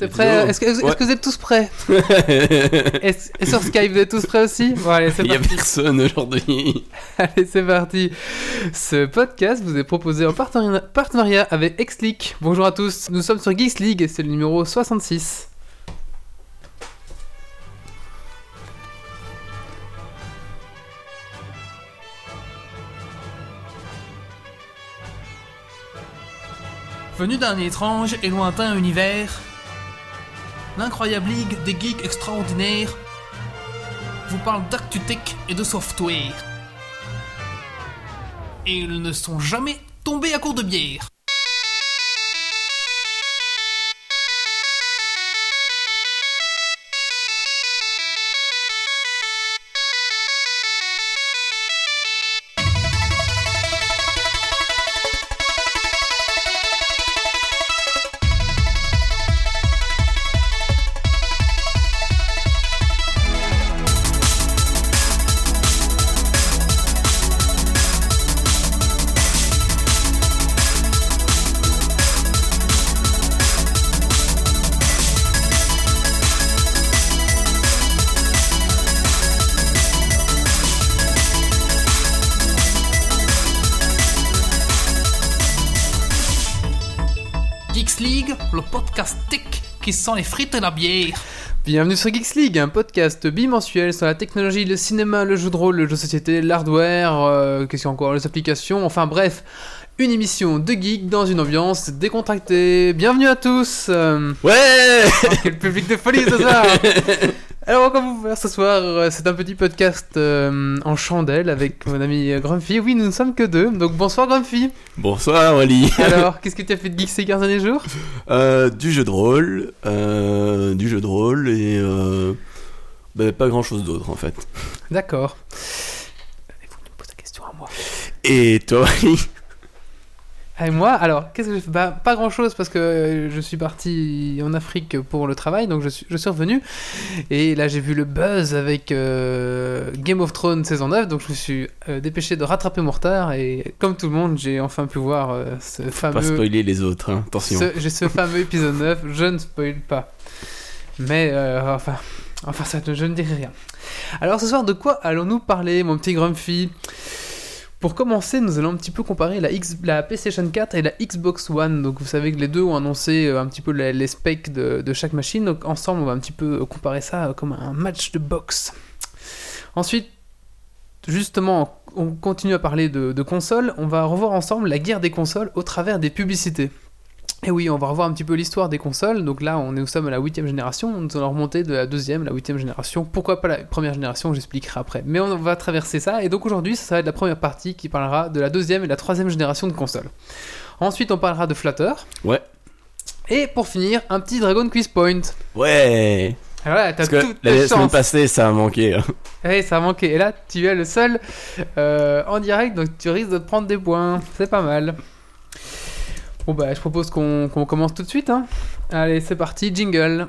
T'es prêt Est-ce que, est Ouais. que vous êtes tous prêts Est-ce- Et sur Skype, vous êtes tous prêts aussi Bon, allez, c'est Il y a parti. personne aujourd'hui. Allez, c'est parti. Ce podcast vous est proposé en partenari- partenariat avec Xleak. Bonjour à tous. Nous sommes sur Geeks League et c'est le numéro 66. Venu d'un étrange et lointain univers, l'incroyable ligue des geeks extraordinaires vous parle d'actu-tech et de software. Et ils ne sont jamais tombés à court de bière. Sent les frites et la bière. Bienvenue sur Geeks League, un podcast bimensuel sur la technologie, le cinéma, le jeu de rôle, le jeu de société, l'hardware, euh, qu'est-ce qu'il y a encore, les applications, enfin bref, une émission de geek dans une ambiance décontractée. Bienvenue à tous euh, Ouais oh, Quel public de folie ce soir Alors, comme vous pouvez voir ce soir, euh, c'est un petit podcast euh, en chandelle avec mon ami euh, Grumpy. Oui, nous ne sommes que deux, donc bonsoir Grumpy. Bonsoir Wally. Alors, qu'est-ce que tu as fait de geek ces 15 derniers jours? Euh, du jeu de rôle, euh, du jeu de rôle et euh, bah, pas grand chose d'autre en fait. D'accord. Et toi Wally? Et moi, alors, qu'est-ce que j'ai fait? Bah, Pas grand-chose parce que euh, je suis parti en Afrique pour le travail, donc je suis, je suis revenu. Et là, j'ai vu le buzz avec euh, Game of Thrones saison 9, donc je me suis euh, dépêché de rattraper mon retard. Et comme tout le monde, j'ai enfin pu voir euh, ce Pas fameux... spoiler les autres, hein, attention. J'ai ce fameux épisode 9, je ne spoil pas. Mais, enfin, enfin ça, je ne dirai rien. Alors ce soir, de quoi allons-nous parler, mon petit Grumpy? Pour commencer, nous allons un petit peu comparer la, PlayStation 4 et la Xbox One. Donc vous savez que les deux ont annoncé euh, un petit peu les, specs de, chaque machine. Donc ensemble, on va un petit peu comparer ça euh, comme un match de boxe. Ensuite, justement, on continue à parler de, de consoles. On va revoir ensemble la guerre des consoles au travers des publicités. Et oui, on va revoir un petit peu l'histoire des consoles. Donc là, on est, nous sommes à la huitième génération. Nous allons remonter de la deuxième, la huitième génération. Pourquoi pas la première génération J'expliquerai après. Mais on va traverser ça. Et donc aujourd'hui, ça va être la première partie qui parlera de la deuxième et la troisième génération de consoles. Ensuite, on parlera de Flutter. Ouais. Et pour finir, un petit Dragon Quiz Point. Ouais Alors là, t'as Parce que toutes la tes semaine passée ça a manqué. hein. Eh, ça a manqué. Et là, tu es le seul euh, en direct, donc tu risques de te prendre des points. C'est pas mal. Bon, bah, je propose qu'on commence tout de suite. Hein. Allez, c'est parti, jingle.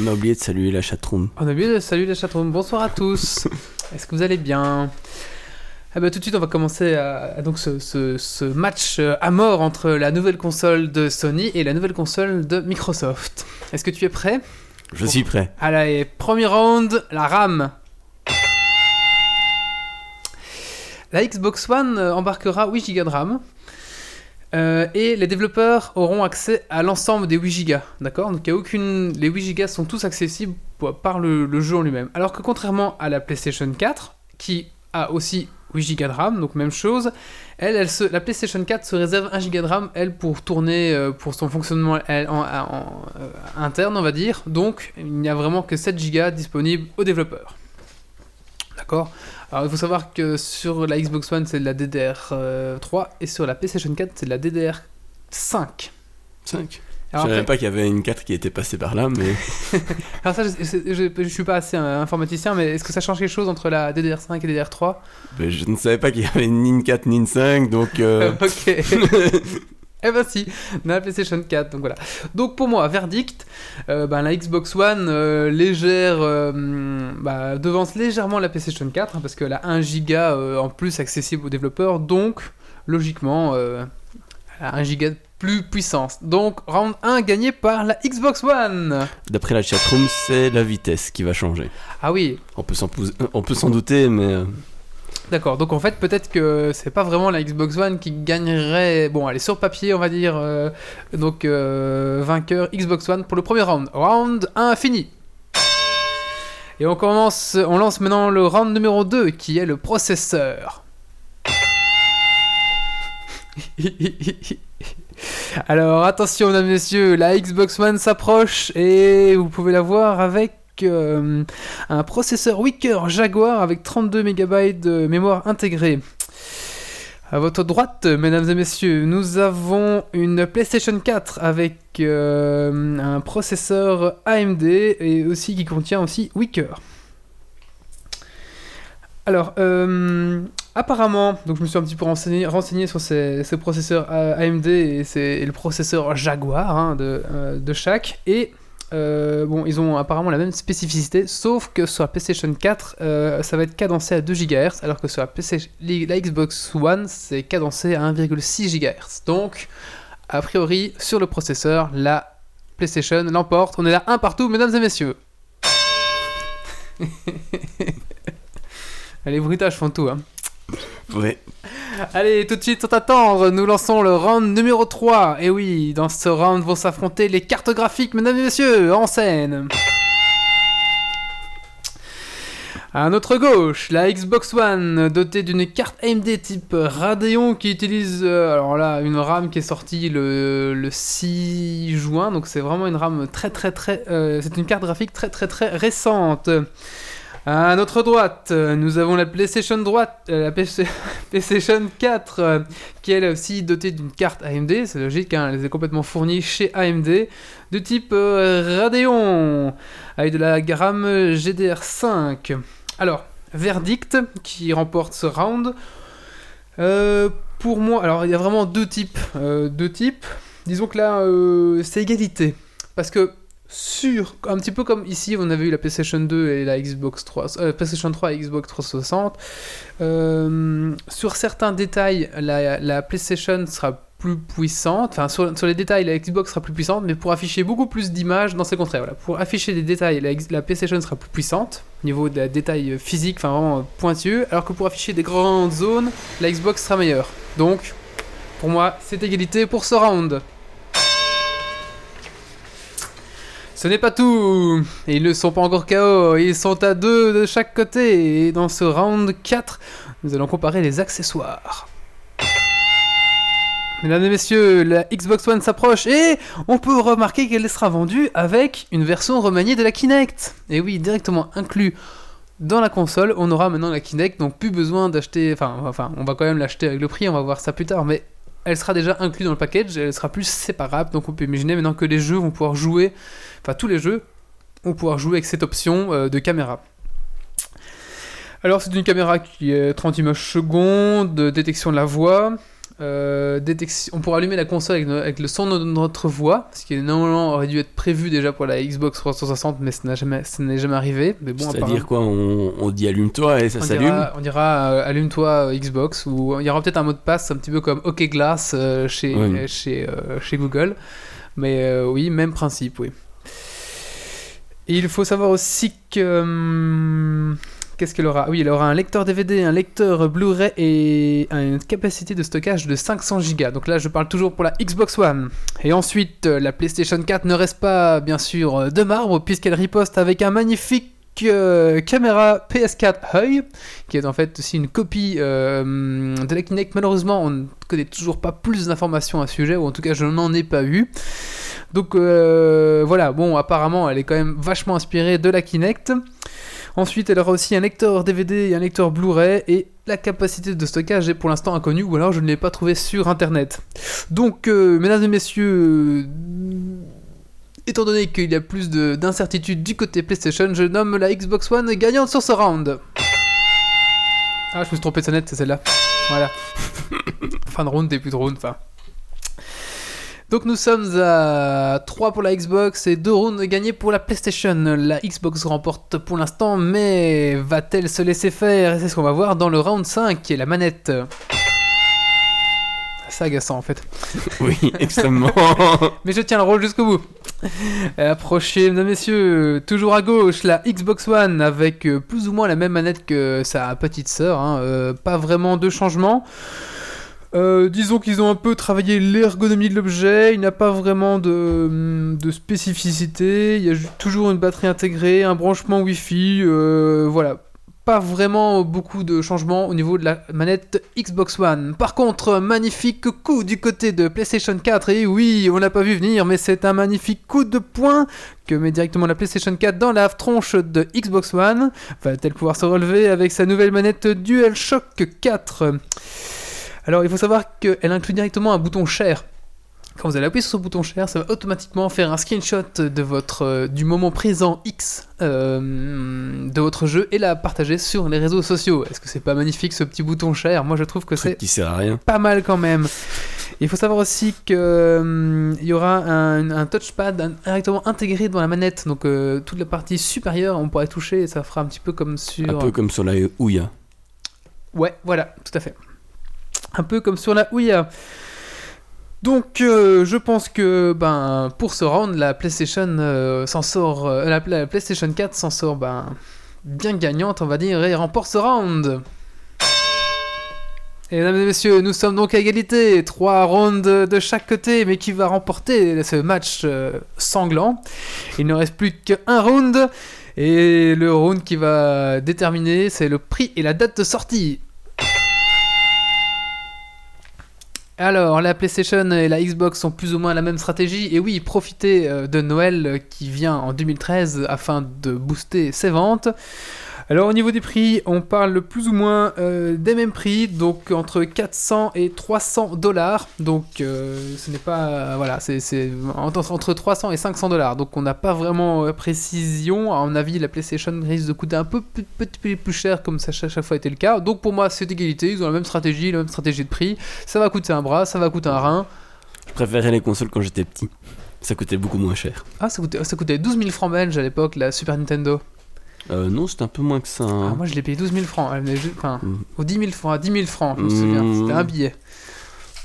On a oublié de saluer la chatroom. On a oublié de saluer les chatroom. Bonsoir à tous. Est-ce que vous allez bien? Ah bah, tout de suite, on va commencer à, à donc ce, ce- ce match euh, à mort entre la nouvelle console de Sony et la nouvelle console de Microsoft. Est-ce que tu es prêt? Je suis prêt. Allez, premier round, la RAM. La Xbox One euh, embarquera 8 Go de RAM. Euh, et les développeurs auront accès à l'ensemble des 8 Go, d'accord? Donc il y a aucune... les 8 Go sont tous accessibles par le, jeu en lui-même. Alors que contrairement à la PlayStation 4, qui a aussi 8 Go de RAM, donc même chose, elle, la PlayStation 4 se réserve 1 Go de RAM, elle, pour tourner, euh, pour son fonctionnement euh, interne, on va dire. Donc, il n'y a vraiment que 7 Go disponibles aux développeurs. D'accord? Alors, il faut savoir que sur la Xbox One, c'est de la DDR3, et sur la PlayStation 4, c'est de la DDR5. 5. Je Alors, savais après- même pas qu'il y avait une 4 qui était passée par là, mais alors ça, je, je, je- je suis pas assez euh, informaticien, mais est-ce que ça change quelque chose entre la DDR5 et DDR3 mais je ne savais pas qu'il y avait ni une 4 ni une 5, donc... euh, Ok. Eh ben si, dans la PlayStation 4, donc voilà. Donc pour moi, verdict, euh, ben, la Xbox One euh, légère, euh, bah, devance légèrement la PlayStation 4, hein, parce qu'elle a 1 giga en plus accessible aux développeurs, donc logiquement, elle a 1 giga de plus puissance. Donc round 1 gagné par la Xbox One D'après la chatroom, c'est la vitesse qui va changer. Ah oui, On on peut s'en douter, mais... D'accord, donc en fait peut-être que c'est pas vraiment la Xbox One qui gagnerait, bon elle est sur papier on va dire, euh, donc euh, vainqueur Xbox One pour le premier round. Round 1 fini. Et on commence, on lance maintenant le round numéro 2 qui est le processeur. Alors attention mesdames et messieurs, la Xbox One s'approche et vous pouvez la voir avec euh, un processeur Wicker Jaguar avec 32 MB de mémoire intégrée. À votre droite, mesdames et messieurs, nous avons une PlayStation 4 avec euh, un processeur AMD et aussi qui contient aussi Wicker. Alors, euh, apparemment, donc je me suis un petit peu renseigné, sur ces, ces processeurs AMD et, le processeur Jaguar hein, de, de chaque. Et euh, bon, ils ont apparemment la même spécificité, sauf que sur la PlayStation 4, euh, ça va être cadencé à 2 GHz, alors que sur la, PC la Xbox One, c'est cadencé à 1,6 GHz. Donc, a priori, sur le processeur, la PlayStation l'emporte. On est là un partout, mesdames et messieurs. Les bruitages font tout, hein. Allez, tout de suite, sans attendre, nous lançons le round numéro 3. Et oui, dans ce round vont s'affronter les cartes graphiques, mesdames et messieurs, en scène. À notre gauche, la Xbox One, dotée d'une carte AMD type Radeon qui utilise, euh, alors là, une RAM qui est sortie le, le 6 juin, donc c'est vraiment une RAM très très très, euh, c'est une carte graphique très très très récente. À notre droite, nous avons la PlayStation droite, euh, la PlayStation 4, euh, qui est aussi dotée d'une carte AMD, c'est logique, hein, elle est complètement fournie chez AMD, de type euh, Radeon, avec de la gamme GDR5. Alors, verdict qui remporte ce round. Pour moi, alors il y a vraiment deux types. deux types. Disons que là, c'est égalité. Parce que sur, un petit peu comme ici, on avait eu la PlayStation 2 et la Xbox 3, euh, PlayStation 3 et Xbox 360. euh, sur certains détails, la, la PlayStation sera plus puissante. Enfin, sur, les détails, la Xbox sera plus puissante, mais pour afficher beaucoup plus d'images, non, c'est le contraire. Voilà. Pour afficher des détails, la, PlayStation sera plus puissante, au niveau des détails physiques, enfin vraiment pointueux, alors que pour afficher des grandes zones, la Xbox sera meilleure. Donc, pour moi, c'est égalité pour ce round. Ce n'est pas tout Ils ne sont pas encore KO, ils sont à deux de chaque côté, et dans ce round 4, nous allons comparer les accessoires. Mesdames et messieurs, la Xbox One s'approche et on peut remarquer qu'elle sera vendue avec une version remaniée de la Kinect. Et oui, directement inclus dans la console, on aura maintenant la Kinect, donc plus besoin d'acheter. Enfin, enfin, on va quand même l'acheter avec le prix, on va voir ça plus tard, mais elle sera déjà inclue dans le package, elle sera plus séparable, donc on peut imaginer maintenant que les jeux vont pouvoir jouer, enfin tous les jeux vont pouvoir jouer avec cette option euh, de caméra. Alors c'est une caméra qui est 30 images secondes, de détection de la voix, euh, détection, on pourra allumer la console avec, no- avec le son de notre voix, ce qui normalement aurait dû être prévu déjà pour la Xbox 360, mais ce jamais, n'est jamais arrivé. Mais bon, C'est-à-dire quoi on, on dit allume-toi et ça s'allume on dira euh, allume-toi euh, Xbox ou il y aura peut-être un mot de passe un petit peu comme OK Glass euh, chez, Ouais. chez, chez Google. Mais oui, même principe, oui. Et il faut savoir aussi que. Qu'est-ce qu'elle aura? Oui, elle aura un lecteur DVD, un lecteur Blu-ray et une capacité de stockage de 500 Go. Donc là, je parle toujours pour la Xbox One. Et ensuite, euh, la PlayStation 4 ne reste pas, bien sûr, euh, de marbre, puisqu'elle riposte avec un magnifique euh, caméra PS4 Heuil, qui est en fait aussi une copie de la Kinect. Malheureusement, on ne connaît toujours pas plus d'informations à ce sujet, ou en tout cas, je n'en ai pas eu. Donc voilà, bon, apparemment, elle est quand même vachement inspirée de la Kinect. Ensuite, elle aura aussi un lecteur DVD et un lecteur Blu-ray et la capacité de stockage est pour l'instant inconnue ou alors je ne l'ai pas trouvé sur internet. Donc, euh, mesdames et messieurs, euh, étant donné qu'il y a plus de- d'incertitudes du côté PlayStation, je nomme la Xbox One gagnante sur ce round. Ah, je me suis trompé de sonnette, c'est celle-là. Voilà. fin de round, début de round, enfin. Donc nous sommes à 3 pour la Xbox et 2 rounds gagnés pour la PlayStation. La Xbox remporte pour l'instant, mais va-t-elle se laisser faire? C'est ce qu'on va voir dans le round 5 qui est la manette. C'est agaçant en fait. Oui, extrêmement. Mais je tiens le rôle jusqu'au bout. Approchez, mesdames et messieurs, toujours à gauche, la Xbox One avec plus ou moins la même manette que sa petite sœur. hein, euh, pas vraiment de changement. Euh, disons qu'ils ont un peu travaillé l'ergonomie de l'objet, il n'a pas vraiment de, de spécificité, il y a toujours une batterie intégrée, un branchement Wi-Fi, euh, voilà. Pas vraiment beaucoup de changements au niveau de la manette Xbox One. Par contre, magnifique coup du côté de PlayStation 4, et oui, on l'a pas vu venir, mais c'est un magnifique coup de poing que met directement la PlayStation 4 dans la tronche de Xbox One. Va-t-elle pouvoir se relever avec sa nouvelle manette DualShock 4 alors, il faut savoir qu'elle inclut directement un bouton share. Quand vous allez appuyer sur ce bouton share, ça va automatiquement faire un screenshot de votre, euh, du moment présent X euh, de votre jeu et la partager sur les réseaux sociaux. Est-ce que c'est pas magnifique ce petit bouton share? Moi je trouve que c'est pas mal quand même. Il faut savoir aussi qu'il y aura un, un touchpad in- directement intégré dans la manette, donc euh, toute la partie supérieure on pourrait toucher et ça fera un petit peu comme sur... Un peu comme sur la Ouya. Ouais, voilà, tout à fait. Un peu comme sur la Ouya. Donc, euh, je pense que ben, pour ce round, la PlayStation euh, s'en sort, euh, la, la PlayStation 4 s'en sort ben, bien gagnante, on va dire, et remporte ce round. Et mesdames et messieurs, nous sommes donc à égalité, trois rounds de, chaque côté, mais qui va remporter ce match sanglant Il ne reste plus qu'un round, et le round qui va déterminer, c'est le prix et la date de sortie. Alors, la PlayStation et la Xbox ont plus ou moins la même stratégie. Et oui, profiter euh, de Noël qui vient en 2013 afin de booster ses ventes. Alors, au niveau des prix, on parle plus ou moins euh, des mêmes prix, donc entre 400 et 300 dollars. Donc, euh, ce n'est pas. voilà, c'est entre, entre 300 et 500 dollars. Donc, on n'a pas vraiment euh, précision. À mon avis, la PlayStation risque de coûter un peu plus, cher, comme ça chaque chaque fois été le cas. Donc, pour moi, c'est égalité. Ils ont la même stratégie, la même stratégie de prix. Ça va coûter un bras, ça va coûter un rein. Je préférais les consoles quand j'étais petit. Ça coûtait beaucoup moins cher. Ah, ça coûtait, ça coûtait 12 000 francs belges à l'époque, la Super Nintendo. Euh, non, c'était un peu moins que ça. Ah, hein. moi, je l'ai payé 12 000 francs. Elle venait ju- Enfin, Mm. aux 10 000 francs, à 10 000 francs, je me souviens. Mm. C'était un billet.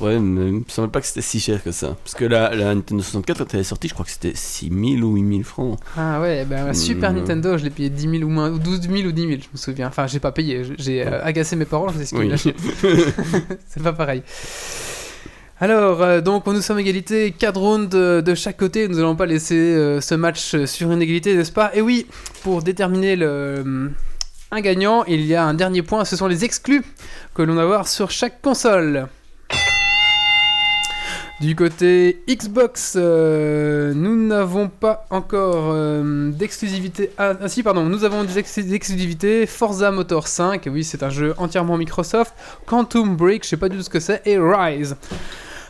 Ouais, mais il me semble pas que c'était si cher que ça. Parce que la, la Nintendo 64, quand elle est sortie, je crois que c'était 6000 ou 8000 francs. Ah ouais, ben la Super Mm. Nintendo, je l'ai payé 10 000 ou moins, ou 12 000 ou 10 000, je me souviens. Enfin, j'ai pas payé, j'ai- j'ai euh, agacé mes parents, je suis dit, Oui. C'est pas pareil. Alors, euh, donc, nous sommes égalité, 4 rounds de, chaque côté. Nous allons pas laisser euh, ce match sur une égalité, n'est-ce pas? Et oui, pour déterminer le, un gagnant, il y a un dernier point. Ce sont les exclus que l'on va voir sur chaque console. Du côté Xbox, euh, nous n'avons pas encore euh, d'exclusivité. Ah, ah, si, pardon, nous avons des des exclusivités. Forza Motor 5, oui, c'est un jeu entièrement Microsoft. Quantum Break, je sais pas du tout ce que c'est. Et Rise.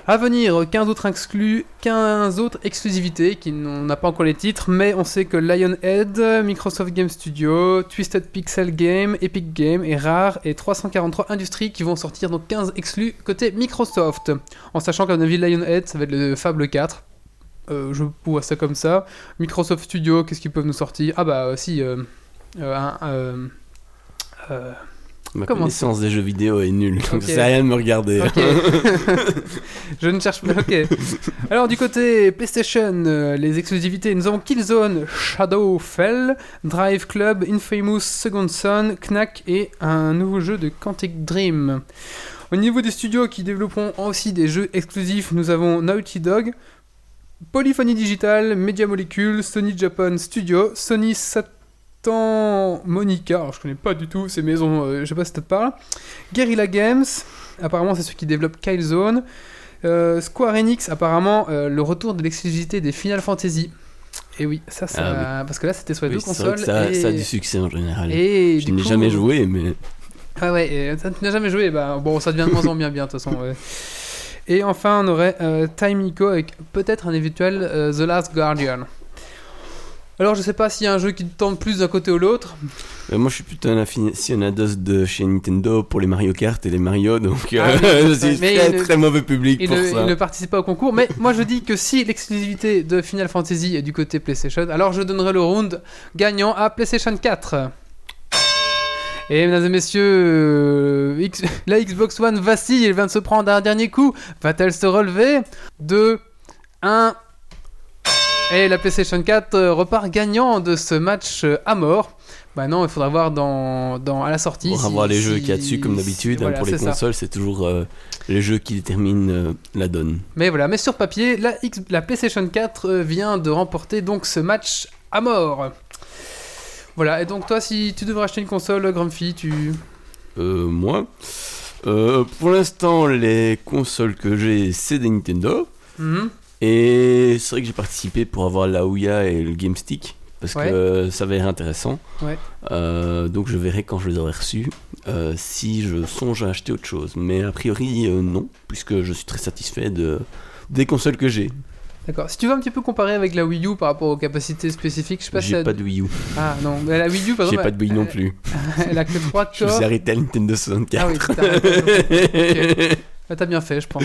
À venir, 15 autres exclus, 15 autres exclusivités qui n'ont pas encore les titres, mais on sait que Lionhead, Microsoft Game Studio, Twisted Pixel Game, Epic Game et Rare et 343 Industries qui vont sortir donc 15 exclus côté Microsoft. En sachant qu'à mon avis, Lionhead, ça va être le Fable 4. Euh, je vois ça comme ça. Microsoft Studio, qu'est-ce qu'ils peuvent nous sortir? Ah bah si, euh, euh, un, euh, euh, Ma Comment connaissance des jeux vidéo est nulle, donc Ok. ça sert à rien de me regarder. Je ne cherche pas. Ok. Alors du côté PlayStation, euh, les exclusivités, nous avons Killzone, Shadowfell, Drive Club, Infamous Second Son, Knack et un nouveau jeu de Quantic Dream. Au niveau des studios qui développeront aussi des jeux exclusifs, nous avons Naughty Dog, Polyphony Digital, Media Molecule, Sony Japan Studio, Sony Monica, alors je connais pas du tout ces maisons, euh, je sais pas si ça te parle, Guerrilla Games, apparemment c'est ceux qui développent Killzone, euh, Square Enix, apparemment euh, le retour de l'exclusivité des Final Fantasy. Et oui, ça, ça Ah parce que là c'était sur les Oui, deux consoles. ça, et... ça a du succès en général. et je n'ai coup- jamais joué, mais Ah ouais, ça, tu n'as jamais joué, bah bon, ça devient de moins en moins bien de toute façon. ouais. Et enfin, on aurait euh, Time Echo avec peut-être un éventuel euh, The Last Guardian. Alors, je sais pas s'il y a un jeu qui te tente plus d'un côté ou l'autre. Euh, moi, je suis plutôt un aficionados de chez Nintendo pour les Mario Kart et les Mario, donc euh, Ah oui, je suis très il ne- très mauvais public Il pour ne, ça. il ne participe pas au concours, mais moi je dis que si l'exclusivité de Final Fantasy est du côté PlayStation, alors je donnerai le round gagnant à PlayStation 4. Et mesdames et messieurs, euh, X- la Xbox One vacille, elle vient de se prendre un dernier coup. Va-t-elle se relever? 2, 1. Et la PlayStation 4 euh, repart gagnant de ce match euh, à mort. Bah non, il faudra voir dans, dans, à la sortie. Pour si- avoir les jeux qu'il y a dessus, comme d'habitude, hein, pour les consoles, c'est toujours euh, les jeux qui déterminent euh, la donne. Mais voilà, mais sur papier, la, X- la PlayStation 4 euh, vient de remporter donc ce match à mort. Voilà, et donc toi, si tu devrais acheter une console, Grumpy, tu... Euh, moi, pour l'instant, les consoles que j'ai, c'est des Nintendo. Mhm. Et c'est vrai que j'ai participé pour avoir la Ouya et le Game Stick. Parce Ouais. que ça avait l'air intéressant. Ouais. Euh, donc je verrai quand je les aurai reçus euh, si je songe à acheter autre chose. Mais a priori, euh, non, puisque je suis très satisfait de, des consoles que j'ai. D'accord. Si tu veux un petit peu comparer avec la Wii U par rapport aux capacités spécifiques, je sais pas si... J'ai elle- pas de Wii U, Ah non, mais la Wii U, par j'ai exemple... pas de Wii non plus. Elle a que 3 Je me corps. suis arrêté à Nintendo Ah 64. oui, t'as Ah, T'as bien fait, je pense.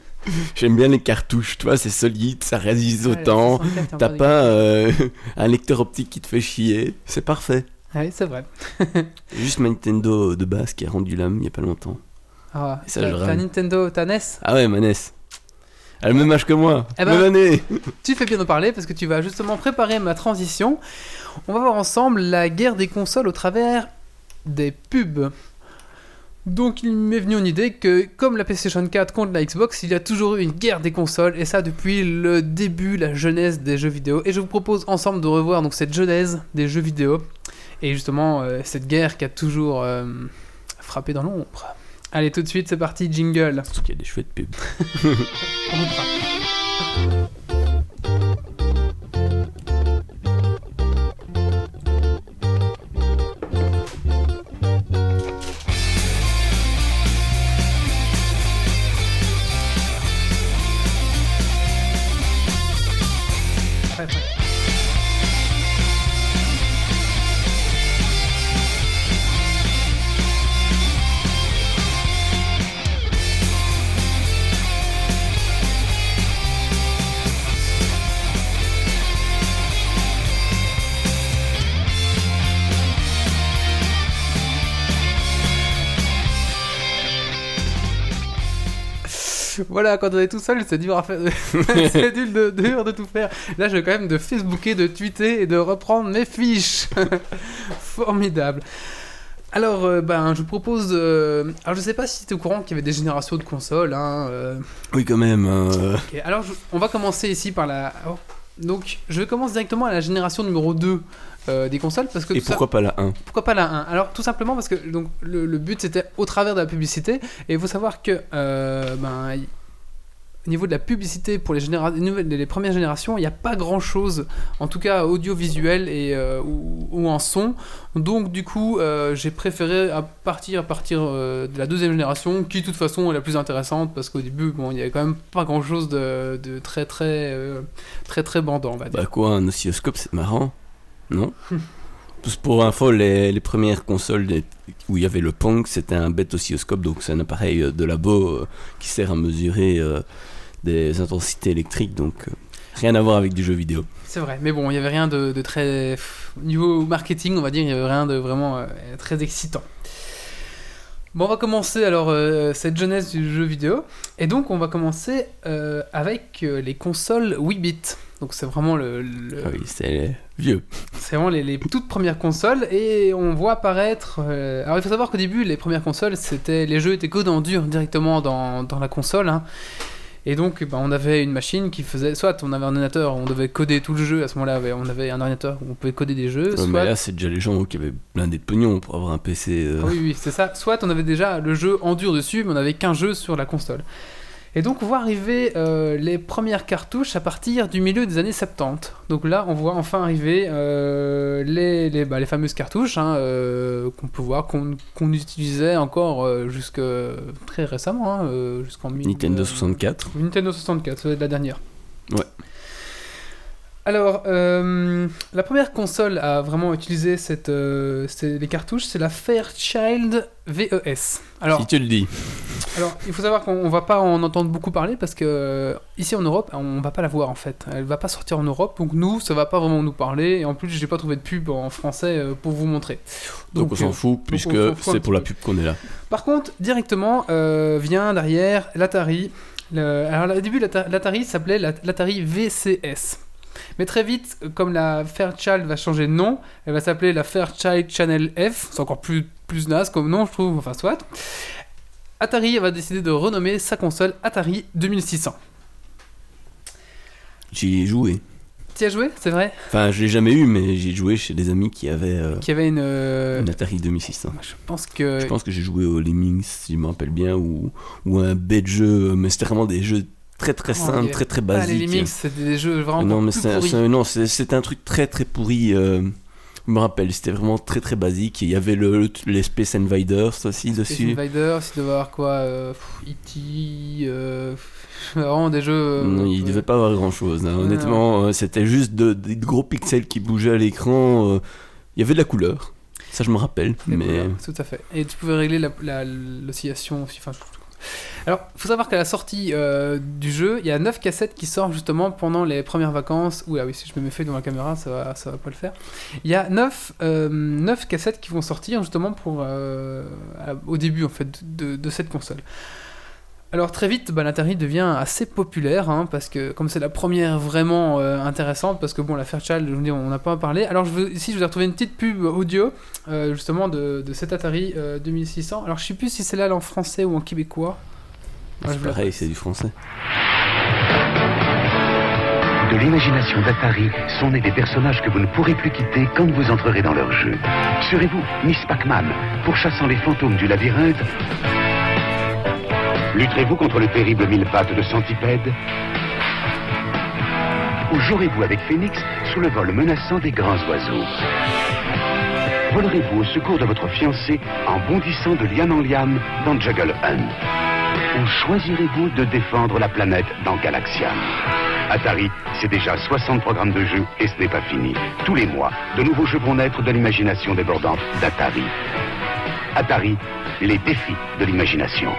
J'aime bien les cartouches, toi, c'est solide, ça résiste au temps. 64, t'es T'as pas euh, un lecteur optique qui te fait chier, c'est parfait. Ouais, c'est vrai. Juste ma Nintendo de base qui a rendu l'âme il y a pas longtemps. Ah, Ça, je. Nintendo, t'as NES Ah ouais, ma NES. Elle a le même âge que moi, Eh ben- même année. Tu fais bien de parler parce que tu vas justement préparer ma transition. On va voir ensemble la guerre des consoles au travers des pubs. Donc il m'est venu une idée que comme la PlayStation 4 contre la Xbox, il y a toujours eu une guerre des consoles et ça depuis le début, la genèse des jeux vidéo. Et je vous propose ensemble de revoir donc cette genèse des jeux vidéo et justement euh, cette guerre qui a toujours euh, frappé dans l'ombre. Allez tout de suite c'est parti jingle. Surtout qu'il y a des chouettes pubs. Voilà, quand on est tout seul, c'est dur à faire. c'est dur de, dur de tout faire. Là, je vais quand même de Facebooker, de tweeter et de reprendre mes fiches. Formidable. Alors, euh, ben, je vous propose. euh, Alors, je sais pas si tu es au courant qu'il y avait des générations de consoles. Hein, euh, Oui, quand même. alors je- on va commencer ici par la. oh. Donc je commence directement à la génération numéro 2 euh, des consoles parce que Et ça- pourquoi pas la 1 pourquoi pas la 1 Alors tout simplement parce que donc, le, le but c'était au travers de la publicité et il faut savoir que euh, ben, au niveau de la publicité pour les, premières générations, il n'y a pas grand chose, en tout cas audiovisuel et, euh, ou, ou en son. Donc du coup, euh, j'ai préféré à partir, à partir euh, de la deuxième génération, qui de toute façon est la plus intéressante parce qu'au début, bon, il n'y avait quand même pas grand chose de, de très très très très bandant, on va dire. Bah quoi, un oscilloscope, c'est marrant Non? pour info, les, premières consoles où il y avait le Pong, c'était un bête oscilloscope, donc c'est un appareil euh, de labo euh, qui sert à mesurer euh, des intensités électriques, donc rien à voir avec du jeu vidéo. C'est vrai, mais bon, il n'y avait rien de, de très. Niveau marketing, on va dire, il n'y avait rien de vraiment très excitant. Bon, on va commencer alors euh, cette jeunesse du jeu vidéo. Et donc, on va commencer euh, avec euh, les consoles 8 bits. Donc, c'est vraiment le. le- Ah oui, c'est vieux. C'est vraiment les, les toutes premières consoles et on voit apparaître. Alors il faut savoir qu'au début, les premières consoles, c'était les jeux étaient codés en dur directement dans, dans la console. hein. Et donc, ben, on avait une machine qui faisait. Soit on avait un ordinateur, on devait coder tout le jeu. À ce moment-là, on avait un ordinateur où on pouvait coder des jeux. Ouais, soit... mais là, c'est déjà les gens qui avaient blindé de pognon pour avoir un PC. euh, Ah oui, oui, c'est ça. Soit on avait déjà le jeu en dur dessus, mais on n'avait qu'un jeu sur la console. Et donc on voit arriver euh, les premières cartouches à partir du milieu des années 70. Donc là on voit enfin arriver euh, les, les, bah, les fameuses cartouches hein, euh, qu'on peut voir, qu'on utilisait encore jusque très récemment, hein, jusqu'en Nintendo euh, 64. Nintendo 64, ça va être la dernière. Ouais. Alors, euh, la première console à vraiment utiliser cette, euh, ces- les cartouches, c'est la Fairchild VES. Alors, Si tu le dis. alors, il faut savoir qu'on va pas en entendre beaucoup parler parce que euh, ici en Europe, on va pas la voir en fait. Elle va pas sortir en Europe, donc nous, ça va pas vraiment nous parler. Et en plus, j'ai pas trouvé de pub en français euh, pour vous montrer. Donc, on euh, s'en fout, puisque on s'en fout un c'est pour la petit pub qu'on est là. par contre, directement euh, vient derrière l'Atari. Le- Alors, au début, l'Ata- l'Atari s'appelait la- l'Atari VCS. Mais très vite, comme la Fairchild va changer de nom, elle va s'appeler la Fairchild Channel F. C'est encore plus, plus naze comme nom, je trouve. Enfin, soit. Atari va décider de renommer sa console Atari 2600. J'y ai joué. Tu y as joué, c'est vrai? Enfin, je l'ai jamais eu, mais j'ai joué chez des amis qui avaient euh, Qui avait une. euh, une Atari 2600. Je pense que. Je pense que j'ai joué aux Lemmings, si je me rappelle bien, ou, ou un bête jeu, mais c'était vraiment des jeux très très Oh, simples, les- très très Ah, les. Lemmings, c'était des jeux vraiment non, mais c'est non, c'est- c'était un truc très très pourri. euh, je me rappelle, c'était vraiment très très basique. Il y avait le, le- les Space Invaders aussi Space dessus. Invaders, il devait avoir quoi euh, E.T. euh, pff, vraiment des jeux. euh, Non, il euh, devait pas avoir grand chose. Ouais, Honnêtement, euh, c'était juste de- des gros pixels qui bougeaient à l'écran. euh, Il y avait de la couleur. Ça, je me rappelle. Mais couleurs, Tout à fait. Et tu pouvais régler la- la- l'oscillation aussi. Enfin, alors, il faut savoir qu'à la sortie euh, du jeu, il y a 9 cassettes qui sortent justement pendant les premières vacances. Oula, oui, si je me mets fait devant la caméra, ça va, va pas le faire. Il y a 9, cassettes qui vont sortir justement euh, au début de cette console. Alors très vite, bah, l'Atari devient assez populaire, hein, parce que comme c'est la première vraiment euh, intéressante, parce que bon, la Fairchild, je vous dis, on n'a pas parlé. Alors je veux, ici, je vous ai retrouvé une petite pub audio, euh, justement, de, de cette Atari euh, 2600. Alors je sais plus si c'est là en français ou en québécois. Moi, c'est pareil, c'est du français. De l'imagination d'Atari sont nés des personnages que vous ne pourrez plus quitter quand vous entrerez dans leur jeu. Serez-vous Miss Pac-Man, pourchassant les fantômes du labyrinthe Lutterez-vous contre le terrible mille pattes de Centipède Ou jouerez-vous avec Phoenix sous le vol menaçant des grands oiseaux Volerez-vous au secours de votre fiancé en bondissant de liane en liane dans Juggle Hunt Ou choisirez-vous de défendre la planète dans Galaxian Atari, c'est déjà 60 programmes de jeux et ce n'est pas fini. Tous les mois, de nouveaux jeux vont naître de l'imagination débordante d'Atari. Atari, les défis de l'imagination.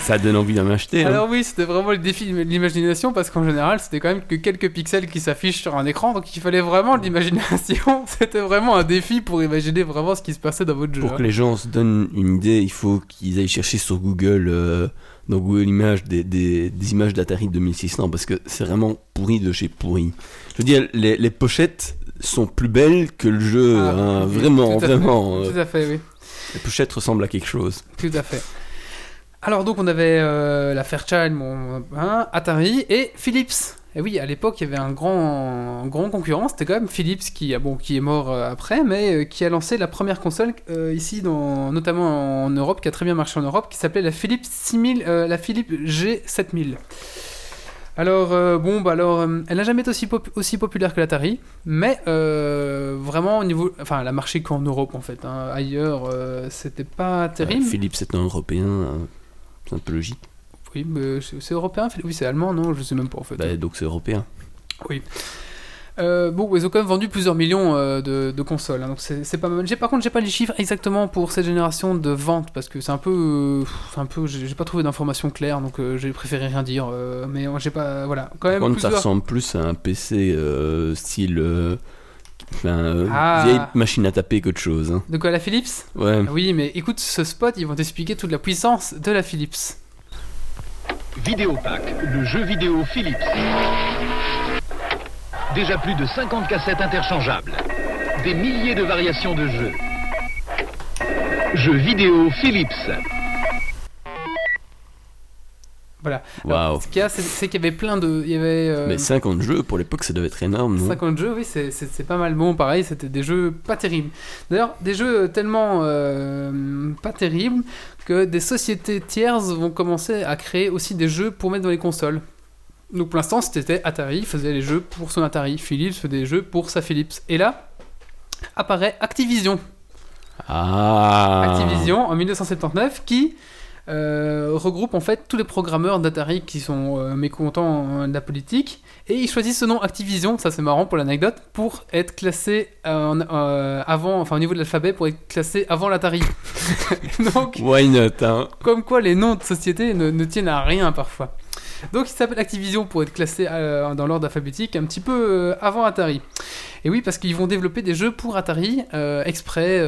Ça donne envie d'en acheter. hein. Alors oui, c'était vraiment le défi de l'imagination, parce qu'en général, c'était quand même que quelques pixels qui s'affichent sur un écran, donc il fallait vraiment de l'imagination. C'était vraiment un défi pour imaginer vraiment ce qui se passait dans votre jeu. Pour hein. que les gens se donnent une idée, il faut qu'ils aillent chercher sur Google, euh, dans Google Images, des, des- des images d'Atari 2600 parce que c'est vraiment pourri de chez pourri. Je veux dire, les, les pochettes sont plus belles que le jeu, Ah, hein, oui, vraiment, tout à fait, vraiment. euh, Tout à fait, oui. les pochettes ressemblent à quelque chose. Tout à fait. Alors donc on avait euh, la Fairchild, hein, Atari et Philips. Et oui, à l'époque, il y avait un grand, un grand concurrent, c'était quand même Philips qui, a- bon, qui est mort euh, après, mais euh, qui a lancé la première console ici, dans, notamment en Europe, qui a très bien marché en Europe, qui s'appelait la Philips 6000, euh, la Philips G7000. Alors, euh, bon, bah alors, euh, elle n'a jamais été aussi, pop- aussi populaire que l'Atari, mais euh, vraiment au niveau. Enfin, elle a marché qu'en Europe en fait. hein. Ailleurs, c'était pas terrible. Philips c'est un européen, euh, c'est un peu logique. Oui, mais c'est européen Oui, c'est allemand, non Je sais même pas en fait. Bah, donc c'est européen. Euh, bon, ils ont quand même vendu plusieurs millions euh, de, de consoles, hein, donc c'est pas mal. Par contre, j'ai pas les chiffres exactement pour cette génération de ventes parce que c'est un peu, euh, un peu, j'ai pas trouvé d'informations claires, donc euh, j'ai préféré rien dire. mais j'ai pas, voilà, quand même Par contre, ça ressemble plus à un PC style. Enfin, euh, Ah. vieille machine à taper qu'autre chose. hein. De quoi la Philips Ouais. Oui, mais écoute, ce spot, ils vont t'expliquer toute la puissance de la Philips. Vidéopack, le jeu vidéo Philips. Déjà plus de 50 cassettes interchangeables. Des milliers de variations de jeux. Jeux vidéo Philips. Voilà. Waouh. ce qu'il y a, c'est- qu'il y avait plein de. Il y avait. euh, Mais 50 jeux, pour l'époque, ça devait être énorme, non? 50 jeux, oui, c'est pas mal. Bon, pareil, c'était des jeux pas terribles. D'ailleurs, des jeux tellement euh, pas terribles que des sociétés tierces vont commencer à créer aussi des jeux pour mettre dans les consoles. Donc pour l'instant, c'était Atari faisait les jeux pour son Atari, Philips faisait des jeux pour sa Philips. Et là, apparaît Activision. Ah Activision en 1979 qui euh, regroupe en fait tous les programmeurs d'Atari qui sont euh, mécontents euh, de la politique et ils choisissent ce nom Activision, ça c'est marrant pour l'anecdote, pour être classé en- euh, avant, enfin au niveau de l'alphabet pour être classé avant l'Atari. Donc Why not, hein? comme quoi les noms de sociétés ne, ne tiennent à rien parfois. Donc il s'appelle Activision pour être classé euh, dans l'ordre alphabétique un petit peu euh, avant Atari. Et oui, parce qu'ils vont développer des jeux pour Atari euh, exprès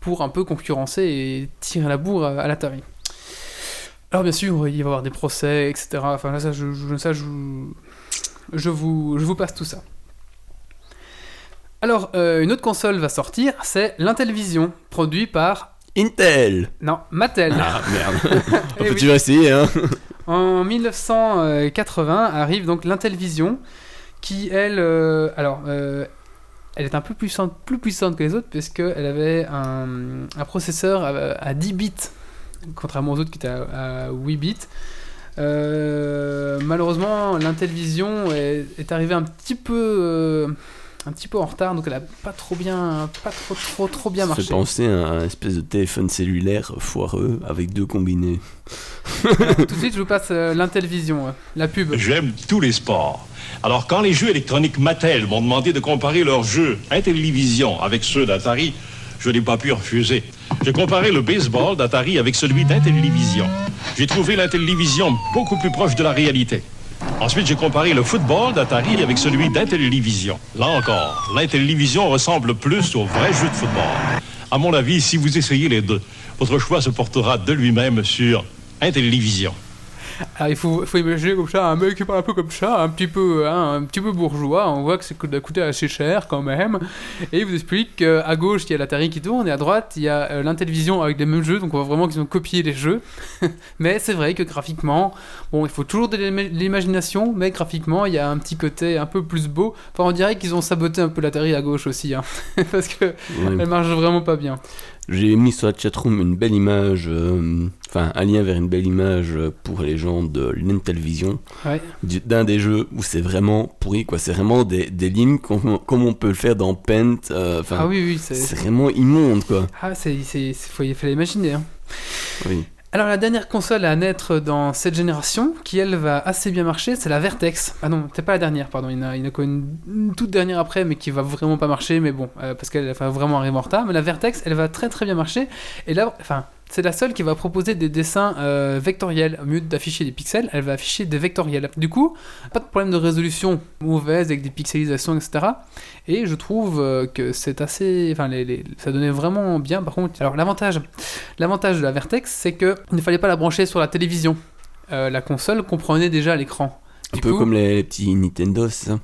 pour un peu concurrencer et tirer la bourre à, à l'Atari. Alors bien sûr, il va y avoir des procès, etc. Enfin là, ça, je, je- ça, je, je, vous, je vous passe tout ça. Alors, euh, une autre console va sortir, c'est l'Intellivision, produit par... Intel Non, Mattel. Ah, merde Eh Faut oui. tu essayer, hein En 1980 arrive donc l'Intellivision, qui elle, euh, alors, euh, elle est un peu puissante, plus puissante que les autres, puisqu'elle avait un, un processeur à, à 10 bits, contrairement aux autres qui étaient à, à 8 bits. Euh, malheureusement, l'Intellivision est, est arrivée un petit peu, euh, un petit peu en retard, donc elle a pas trop bien, pas trop, trop, trop bien Ça fait marché. penser à un espèce de téléphone cellulaire foireux avec deux combinés. Alors, tout de suite, je vous passe euh, l'Intellivision, euh, la pub. J'aime tous les sports. Alors, quand les jeux électroniques Mattel m'ont demandé de comparer leurs jeux Intellivision avec ceux d'Atari, je n'ai pas pu refuser. J'ai comparé le baseball d'Atari avec celui d'Intellivision. J'ai trouvé l'Intellivision beaucoup plus proche de la réalité. Ensuite, j'ai comparé le football d'Atari avec celui d'Intellivision. Là encore, l'Intellivision ressemble plus au vrai jeu de football. À mon avis, si vous essayez les deux, votre choix se portera de lui-même sur Intellivision. Alors, il faut, faut imaginer comme ça un mec qui parle un peu comme ça, un petit peu, hein, un petit peu bourgeois. On voit que ça coûte- coûté assez cher quand même. Et il vous explique qu'à gauche, il y a l'Atari qui tourne, et à droite, il y a euh, l'Intellivision avec les mêmes jeux. Donc on voit vraiment qu'ils ont copié les jeux. mais c'est vrai que graphiquement, bon, il faut toujours de l'ima- l'imagination, mais graphiquement, il y a un petit côté un peu plus beau. Enfin, on dirait qu'ils ont saboté un peu l'Atari à gauche aussi, hein, parce que elle marche vraiment pas bien. J'ai mis sur la chatroom une belle image, euh, enfin un lien vers une belle image pour les gens de l'Intellivision, Ouais. du- d'un des jeux où c'est vraiment pourri, quoi. C'est vraiment des, des lignes comme, comme on peut le faire dans Paint. euh, Ah oui, oui, c'est. vraiment immonde, quoi. Ah, c'est, c'est, c'est- faut, il fallait imaginer. Hein. Oui. Alors la dernière console à naître dans cette génération, qui elle va assez bien marcher, c'est la Vertex. Ah non, c'est pas la dernière, pardon, il y en a, il une toute dernière après, mais qui va vraiment pas marcher, mais bon, euh, parce qu'elle va vraiment arriver en retard. Mais la Vertex, elle va très très bien marcher. Et là, enfin, c'est la seule qui va proposer des dessins euh, vectoriels. Au mieux d'afficher des pixels, elle va afficher des vectoriels. Du coup, pas de problème de résolution mauvaise avec des pixelisations, etc. Et je trouve euh, que c'est assez. Enfin, les, les- ça donnait vraiment bien. Par contre, alors l'avantage, l'avantage de la Vertex, c'est que il ne fallait pas la brancher sur la télévision. Euh, la console comprenait déjà l'écran. Un peu coup- comme les, les petits Nintendo, c'est ça?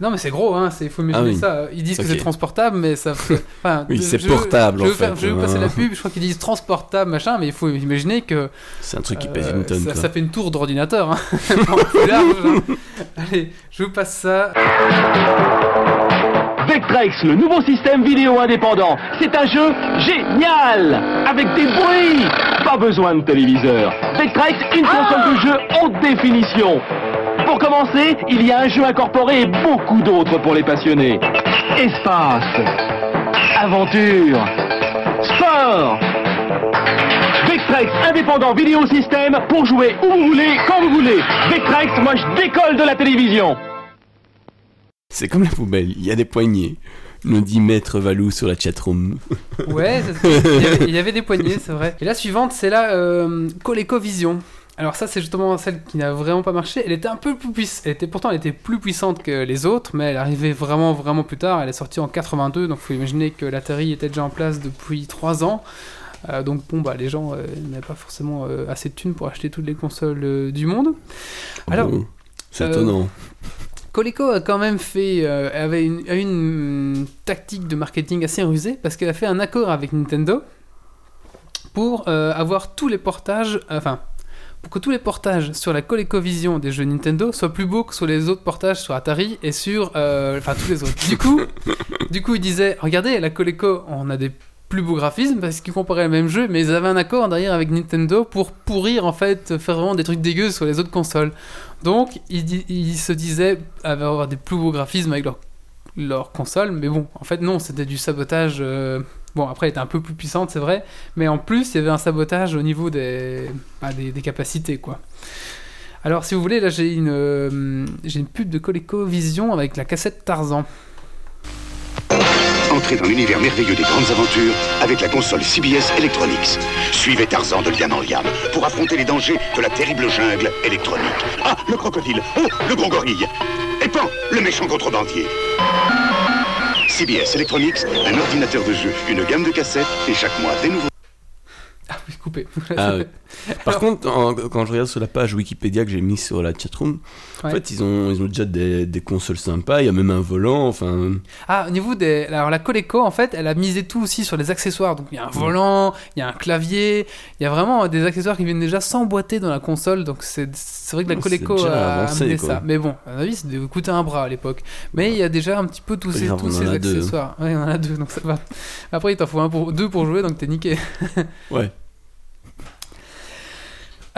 Non, mais c'est gros, hein. Il faut imaginer Ah oui. ça. Ils disent que c'est transportable, mais ça. Enfin, Oui, c'est je- portable, Je en veux, faire- fait. je veux passer Ah. la pub. Je crois qu'ils disent transportable, machin, mais il faut imaginer que C'est un truc qui euh, pèse une tonne, ça, quoi. ça fait une tour d'ordinateur. Hein. Hein. Allez, je vous passe ça. Vectrex, le nouveau système vidéo indépendant. C'est un jeu génial Avec des bruits Pas besoin de téléviseur. Vectrex, une console de jeu haute définition. Pour commencer, il y a un jeu incorporé et beaucoup d'autres pour les passionnés. Espace, aventure, sport. Vectrex, indépendant vidéo système pour jouer où vous voulez, quand vous voulez. Vectrex, moi je décolle de la télévision. C'est comme la poubelle, il y a des poignées. Nous dit Maître Valou sur la chatroom. Ouais, c'est- il y, avait, il y avait des poignées, c'est vrai. Et la suivante, c'est la euh, ColecoVision. Alors ça, c'est justement celle qui n'a vraiment pas marché. Elle était un peu plus puissante. Elle était pourtant, elle était plus puissante que les autres, mais elle arrivait vraiment, vraiment plus tard. Elle est sortie en 82, donc faut imaginer que l'Atari était déjà en place depuis 3 ans. Euh, donc bon, bah les gens euh, n'avaient pas forcément euh, assez de thunes pour acheter toutes les consoles du monde. Alors, Bon, c'est étonnant. Coleco a quand même fait, avait une, tactique de marketing assez rusée parce qu'elle a fait un accord avec Nintendo pour avoir tous les portages, enfin, pour que tous les portages sur la ColecoVision des jeux Nintendo soient plus beaux que sur les autres portages sur Atari et sur, euh, enfin tous les autres. Du coup, du coup, il disait, regardez, la Coleco, on a des plus beaux graphismes parce qu'ils comparaient le même jeu, mais ils avaient un accord derrière avec Nintendo pour pourrir en fait, faire vraiment des trucs dégueux sur les autres consoles. Donc, ils, ils se disaient avoir des plus beaux graphismes avec leur, leur console, mais bon, en fait, non, c'était du sabotage. euh, Bon, après, elle était un peu plus puissante, c'est vrai, mais en plus, il y avait un sabotage au niveau des, bah, des, capacités, quoi. Alors, si vous voulez, là, j'ai une, euh, j'ai une pub de ColecoVision avec la cassette Tarzan. Entrez dans l'univers merveilleux des grandes aventures avec la console CBS Electronics. Suivez Tarzan de Lian en Liam pour affronter les dangers de la terrible jungle électronique. Ah, le crocodile Oh, le gros gorille Et Pan, le méchant contrebandier CBS Electronics, un ordinateur de jeu, une gamme de cassettes et chaque mois des nouveaux... Ah oui, coupé. Ah ouais. Par contre, en- quand je regarde sur la page Wikipédia que j'ai mise sur la chatroom, en Ouais. fait, ils ont, ils ont déjà des, des consoles sympas. Il y a même un volant. Enfin, Ah, au niveau des. Alors, la Coleco, en fait, elle a misé tout aussi sur les accessoires. Donc, il y a un volant, il y a un clavier, il y a vraiment des accessoires qui viennent déjà s'emboîter dans la console. Donc, c'est vrai que la Ouais, Coleco a avancé, amené quoi. ça. Mais bon, à mon avis, ça devait coûter un bras à l'époque. Mais il y a déjà un petit peu tous ces, grave, tous on en ces a deux, hein. accessoires. Ouais, on en a deux, donc ça va. Après, il t'en faut un pour, deux pour jouer, donc t'es niqué. ouais.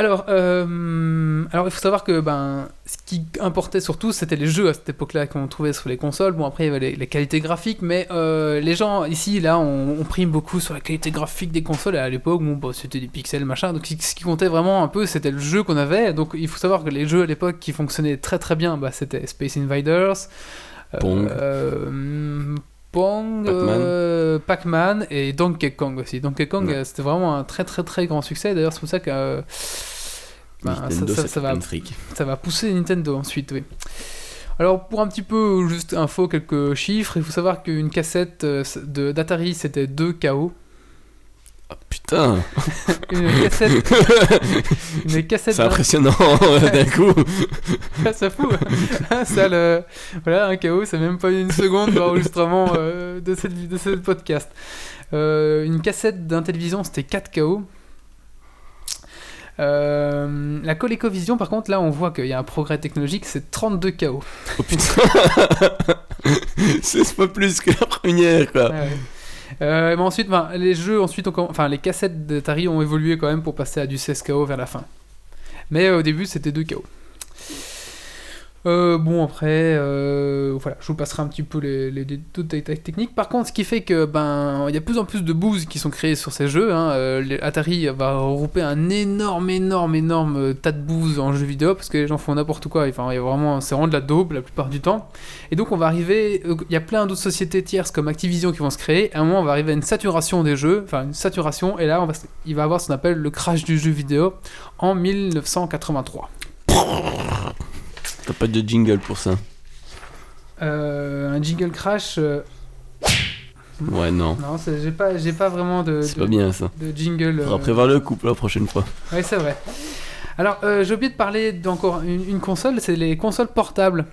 Alors, euh, alors, il faut savoir que ben, ce qui importait surtout, c'était les jeux à cette époque-là qu'on trouvait sur les consoles. Bon, après, il y avait les, les qualités graphiques, mais euh, les gens ici, là, on, on prime beaucoup sur la qualité graphique des consoles. Et à l'époque, bon, bah, c'était des pixels, machin. Donc, ce qui comptait vraiment un peu, c'était le jeu qu'on avait. Donc, il faut savoir que les jeux à l'époque qui fonctionnaient très très bien, bah, c'était Space Invaders, euh, Pong. euh, Pong, Pac-Man. euh, Pac-Man et Donkey Kong aussi. Donkey Kong, Ouais. euh, c'était vraiment un très très très grand succès. D'ailleurs, c'est pour ça que euh, ben, ça- Nintendo, ça- ça, ça fait va ça pousser Nintendo ensuite, oui. Alors pour un petit peu juste info, quelques chiffres, il faut savoir qu'une cassette de d'Atari c'était 2 KO. Ah, putain, Une cassette, une cassette c'est impressionnant d'un coup. Ah, ça fout. ça le voilà un KO, c'est même pas une seconde d'enregistrement euh, de cette de ce podcast. Euh, une cassette d'un télévision c'était 4 KO. Euh, la ColecoVision, par contre, là, on voit qu'il y a un progrès technologique, c'est 32 KO. Oh putain, c'est pas plus que la première quoi. Ouais. Euh, ensuite, ben, les jeux, ensuite, comm- enfin, les cassettes ont évolué quand même pour passer à du 16 KO vers la fin. Mais euh, au début, c'était 2 KO. Euh, bon, après, euh, voilà, je vous passerai un petit peu les, les, détails techniques. Par contre, ce qui fait que ben, il y a de plus en plus de boosts qui sont créés sur ces jeux. Hein. Euh, Atari va regrouper un énorme, énorme, énorme tas de boosts en jeux vidéo parce que les gens font n'importe quoi. Enfin, il y a vraiment, c'est vraiment de la daube la plupart du temps. Et donc, on va arriver. Il y a plein d'autres sociétés tierces comme Activision qui vont se créer. À un moment, on va arriver à une saturation des jeux, enfin une saturation, et là, on va, il va avoir ce qu'on appelle le crash du jeu vidéo en 1983. T'as pas de jingle pour ça. Euh, un jingle crash. euh, Ouais, non. Non, j'ai pas, j'ai pas vraiment de, C'est pas bien ça. de jingle. Faudra euh, prévoir le couple la prochaine fois. Oui, c'est vrai. Alors, j'ai oublié de parler d'encore une, une console, c'est les consoles portables.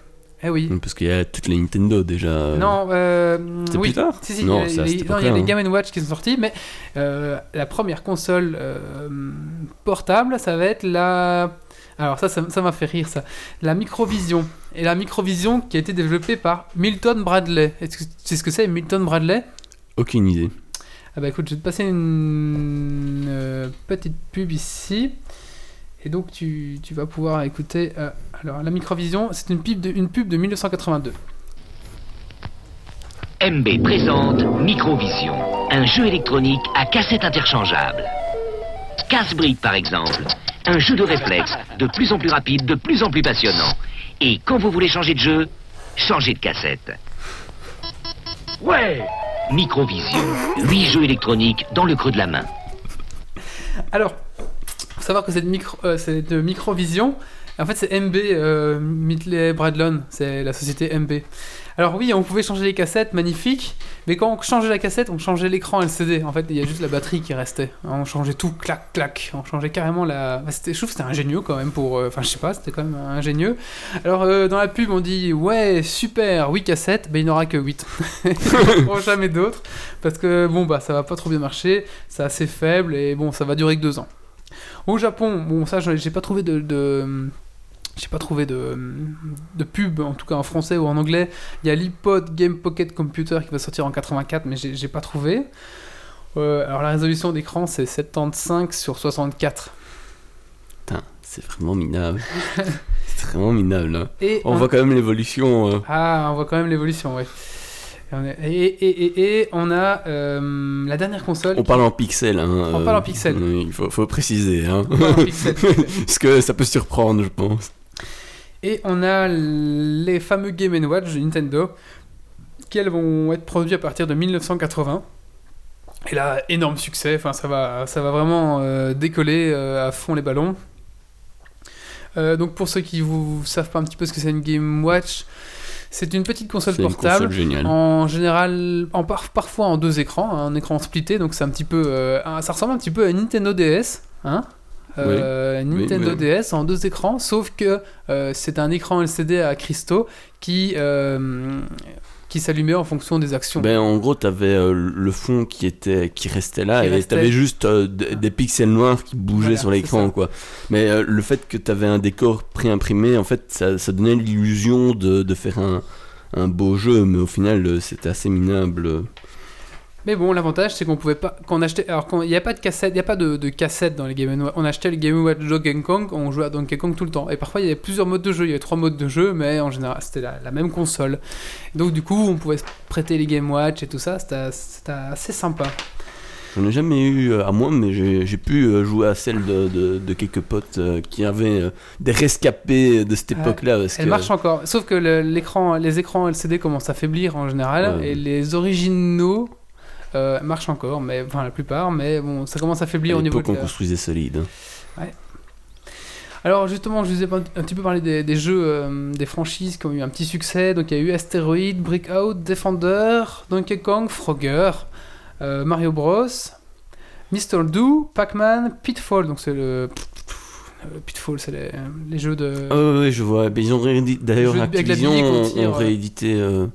Eh oui. Parce qu'il y a toutes les Nintendo déjà. Non, euh, C'est oui. plus tard Si, si, Non, il y a, les- non, il y a les hein. Game Watch qui sont sortis, mais euh, la première console euh, portable, ça va être la. Alors, ça, ça ça m'a fait rire, ça. La Microvision. Et la Microvision qui a été développée par Milton Bradley. Est-ce que tu sais ce que c'est, Milton Bradley? Aucune idée. Ah bah écoute, je vais te passer une euh, petite pub ici. Et donc tu, tu vas pouvoir écouter. euh, alors la Microvision, c'est une pub de, une pub de 1982. MB présente Microvision, un jeu électronique à cassette interchangeable. Casse-brique par exemple, un jeu de réflexe de plus en plus rapide, de plus en plus passionnant. Et quand vous voulez changer de jeu, changez de cassette. Ouais Microvision, 8 jeux électroniques dans le creux de la main. Alors, faut savoir que cette micro, euh, cette Microvision, en fait c'est MB, euh, Midley Bradlon, c'est la société MB. Alors oui, on pouvait changer les cassettes, magnifique, mais quand on changeait la cassette, on changeait l'écran LCD. En fait, il y a juste la batterie qui restait. On changeait tout, clac, clac. On changeait carrément la. bah, je trouve que c'était ingénieux quand même pour. euh, Enfin, je sais pas, c'était quand même ingénieux. Alors, euh, dans la pub, on dit Ouais, super, 8 cassettes, ben il n'y aura que 8. il n'y en aura jamais d'autres. Parce que bon, bah ça va pas trop bien marcher, c'est assez faible et bon, ça va durer que 2 ans. Au Japon, bon, ça, j'ai pas trouvé de- j'ai pas trouvé de, de pub, en tout cas en français ou en anglais. Il y a l'iPod Game Pocket Computer qui va sortir en 84, mais j'ai pas trouvé. Euh, alors la résolution d'écran c'est 75 sur 64. Putain, c'est vraiment minable. c'est vraiment minable. hein. Et On un- voit quand même l'évolution. euh. Ah, on voit quand même l'évolution, ouais. Et, et, et, et, on a euh, la dernière console. On parle en pixels. Hein, On parle en pixels. Il faut, faut préciser. Hein. On parle en pixels, tout à fait. Parce que ça peut surprendre, je pense. Et on a les fameux Game Watch de Nintendo, qui elles vont être produits à partir de 1980. Et là, énorme succès, enfin, ça, va, ça va vraiment euh, décoller euh, à fond les ballons. Euh, donc pour ceux qui ne savent pas un petit peu ce que c'est une Game Watch, c'est une petite console une portable. console. En général, en par- parfois en deux écrans, hein, un écran splitté, donc c'est un petit peu, euh, ça ressemble un petit peu à une Nintendo DS, hein Euh, Oui, Nintendo oui. DS en deux écrans, sauf que euh, c'est un écran LCD à cristaux qui euh, qui s'allumait en fonction des actions. Ben, en gros, t'avais euh, le fond qui était qui restait là Qui et restait. t'avais juste d- des pixels noirs qui bougeaient Voilà, sur l'écran, quoi. Mais le fait que t'avais un décor préimprimé, en fait, ça, ça donnait l'illusion de, de faire un, un beau jeu, mais au final, c'était assez minable. Mais bon, l'avantage c'est qu'on pouvait pas, qu'on achetait, alors il n'y a pas de cassette, il a pas de, de cassette dans les Game Watch. On achetait le Game Watch Donkey Kong, on jouait à Donkey Kong tout le temps. Et parfois il y avait plusieurs modes de jeu, il y avait trois modes de jeu, mais en général c'était la, la même console. Donc du coup, on pouvait se prêter les Game Watch et tout ça, c'était assez sympa. J'en ai jamais eu euh, à moi, mais j'ai pu euh, jouer à celle de, de, de quelques potes euh, qui avaient des rescapés de cette époque-là. Elle que- marche encore, sauf que le- l'écran, les écrans LCD commencent à faiblir en général, Ouais. et les originaux euh, marchent encore, mais enfin la plupart, mais bon, ça commence à faiblir au niveau l'époque, de on la- construisait solide. hein. Alors justement, je vous ai un petit peu parlé des, des jeux, euh, des franchises qui ont eu un petit succès. Donc il y a eu Asteroid, Breakout, Defender, Donkey Kong, Frogger, euh, Mario Bros, Mr. Do, Pac-Man, Pitfall. Donc c'est le... Pitfall, c'est les, les jeux de... Ah ouais, ouais, je vois. Ils ont réédité. D'ailleurs, Activision qu'on ont, ouais. réédité euh,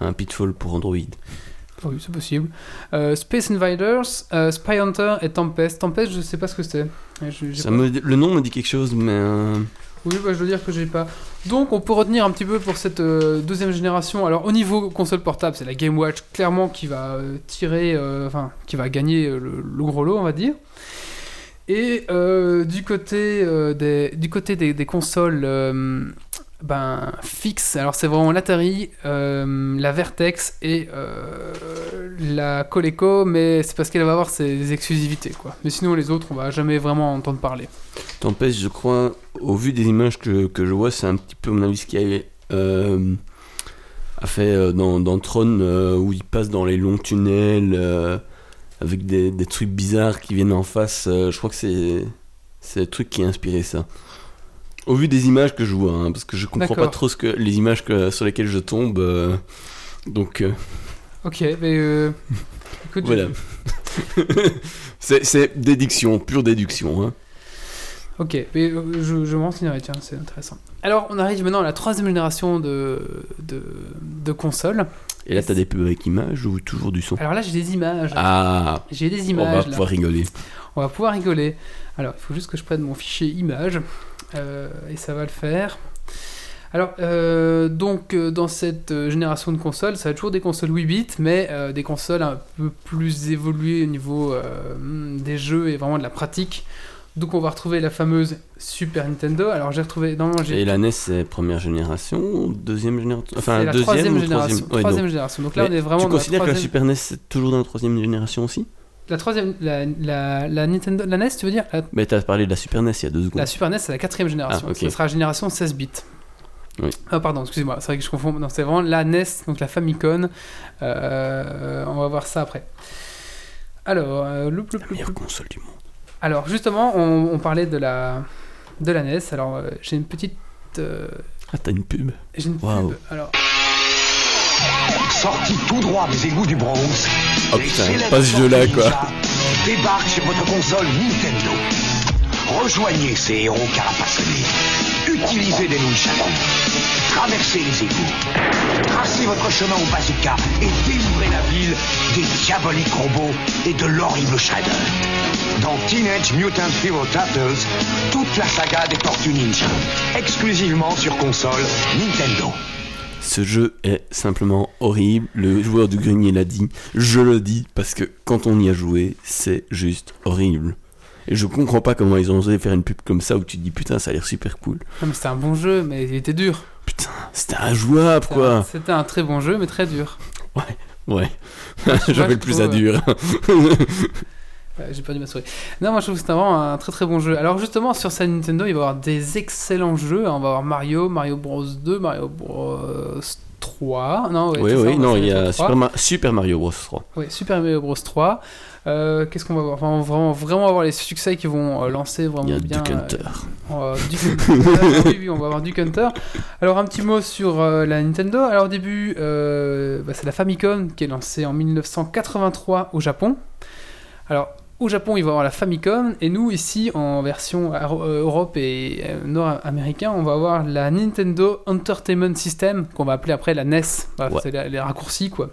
un Pitfall pour Android. Oui, c'est possible. Euh, Space Invaders, euh, Spy Hunter et Tempest. Tempest, je sais pas ce que c'est. Je- Ça me, le nom me dit quelque chose, mais euh, Oui, bah, je veux dire que j'ai pas. Donc, on peut retenir un petit peu pour cette deuxième génération. Alors, au niveau console portable, c'est la Game Watch clairement qui va tirer, enfin, qui va gagner le, le gros lot, on va dire. Et du côté des, du côté des, des consoles, ben fixes. Alors, c'est vraiment l'Atari, euh, la Vertex et euh, la Coleco, mais c'est parce qu'elle va avoir ses exclusivités, quoi. Mais sinon, les autres, on va jamais vraiment entendre parler. Tempest, je crois, au vu des images que, que je vois, c'est un petit peu, mon avis, ce qu'il a, euh, a fait euh, dans, dans Tron, où il passe dans les longs tunnels, avec des, des trucs bizarres qui viennent en face. je crois que c'est le truc qui a inspiré ça. Au vu des images que je vois, hein, parce que je comprends pas trop ce que, les images que, sur lesquelles je tombe. euh, donc, euh, Ok, mais euh, écoute, voilà. c'est c'est déduction, pure déduction. Hein. Ok, mais euh, je, je m'en renseignerai, tiens, c'est intéressant. Alors, on arrive maintenant à la troisième génération de, de, de consoles. Et là, t'as des pubs avec images ou toujours du son? Alors là, j'ai des images. Ah, J'ai des on va images là. pouvoir rigoler. On va pouvoir rigoler. Alors, il faut juste que je prenne mon fichier images. Euh, et ça va le faire. Alors, euh, donc, euh, dans cette génération de consoles, ça va être toujours des consoles 8 bits, mais euh, des consoles un peu plus évoluées au niveau des jeux et vraiment de la pratique. Donc, on va retrouver la fameuse Super Nintendo. Alors, j'ai retrouvé. Non. Et la NES, c'est première génération deuxième génération Enfin, la deuxième troisième ou génération. troisième Ouais, troisième donc. génération. Donc là, Mais on est vraiment Tu dans la considères que la troisième. Super NES, c'est toujours dans la troisième génération aussi? La troisième, la, la, la Nintendo, la NES, tu veux dire? La, Mais t'as parlé de la Super NES il y a deux secondes. la Super NES, c'est la quatrième génération. Ah, ok. Ce sera la génération 16 bits. Oui. Ah, pardon, excusez-moi, c'est vrai que je confonds. Non, c'est vraiment la NES, donc la Famicom. Euh, on va voir ça après. Alors, euh, loup, loup, La meilleure loup. console du monde. Alors, justement, on, on parlait de la, de la NES. Alors, euh, j'ai une petite. euh, Ah, t'as une pub j'ai une Waouh. pub. Alors, Sorti tout droit des égouts du Bronx. Oh les putain, célèbres pas ce jeu-là, quoi. Ninja Débarquent sur votre console Nintendo. Rejoignez ces héros carapassonnés. Utilisez des nunchakus. traversez les égouts. Tracez votre chemin au bazooka et délivrez la ville des diaboliques robots et de l'horrible Shredder. Dans Teenage Mutant Hero Turtles, toute la saga des Tortues Ninja. Exclusivement sur console Nintendo. Ce jeu est simplement horrible. Le joueur du grenier l'a dit. Je le dis parce que quand on y a joué, c'est juste horrible. Et je comprends pas comment ils ont osé faire une pub comme ça où tu te dis putain, ça a l'air super cool. Non, mais c'était un bon jeu, mais il était dur. Putain, c'était injouable quoi. C'était un très bon jeu, mais très dur. Ouais. je J'avais le plus trouve, à dur. Ouais, J'ai perdu ma souris. Non, moi je trouve que c'était vraiment un très très bon jeu. Alors justement, sur sa Nintendo, il va y avoir des excellents jeux. On va avoir Mario, Mario Bros 2, Mario Bros 3. Non, ouais, oui, c'est ça, oui, non, il y a. Super, Ma- Super Mario Bros 3. Ouais, Super Mario Bros 3. Euh, Qu'est-ce qu'on va voir? Enfin, on va vraiment, vraiment avoir les succès qui vont euh, lancer vraiment Il y a bien. Euh, Hunter. avoir Duke Hunter. oui, oui, on va avoir Duke Hunter. Alors, un petit mot sur euh, la Nintendo. Alors, au début, euh, bah, c'est la Famicom qui est lancée en 1983 au Japon. Alors, au Japon, il va y avoir la Famicom, et nous, ici, en version euh, Europe et euh, nord-américain, on va avoir la Nintendo Entertainment System, qu'on va appeler après la NES. Ouais. C'est les raccourcis, quoi.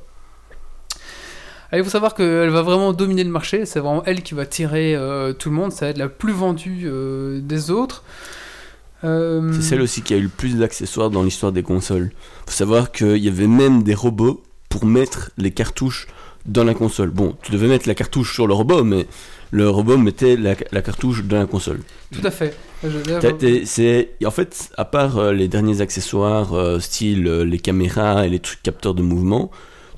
Il faut savoir qu'elle va vraiment dominer le marché, c'est vraiment elle qui va tirer euh, tout le monde, ça va être la plus vendue euh, des autres. Euh, C'est celle aussi qui a eu le plus d'accessoires dans l'histoire des consoles. Faut savoir qu'il y avait même des robots pour mettre les cartouches dans la console. Bon, tu devais mettre la cartouche sur le robot, mais le robot mettait la, la cartouche dans la console. Tout à fait. T'es- C'est en fait à part euh, les derniers accessoires euh, style euh, les caméras et les trucs capteurs de mouvement,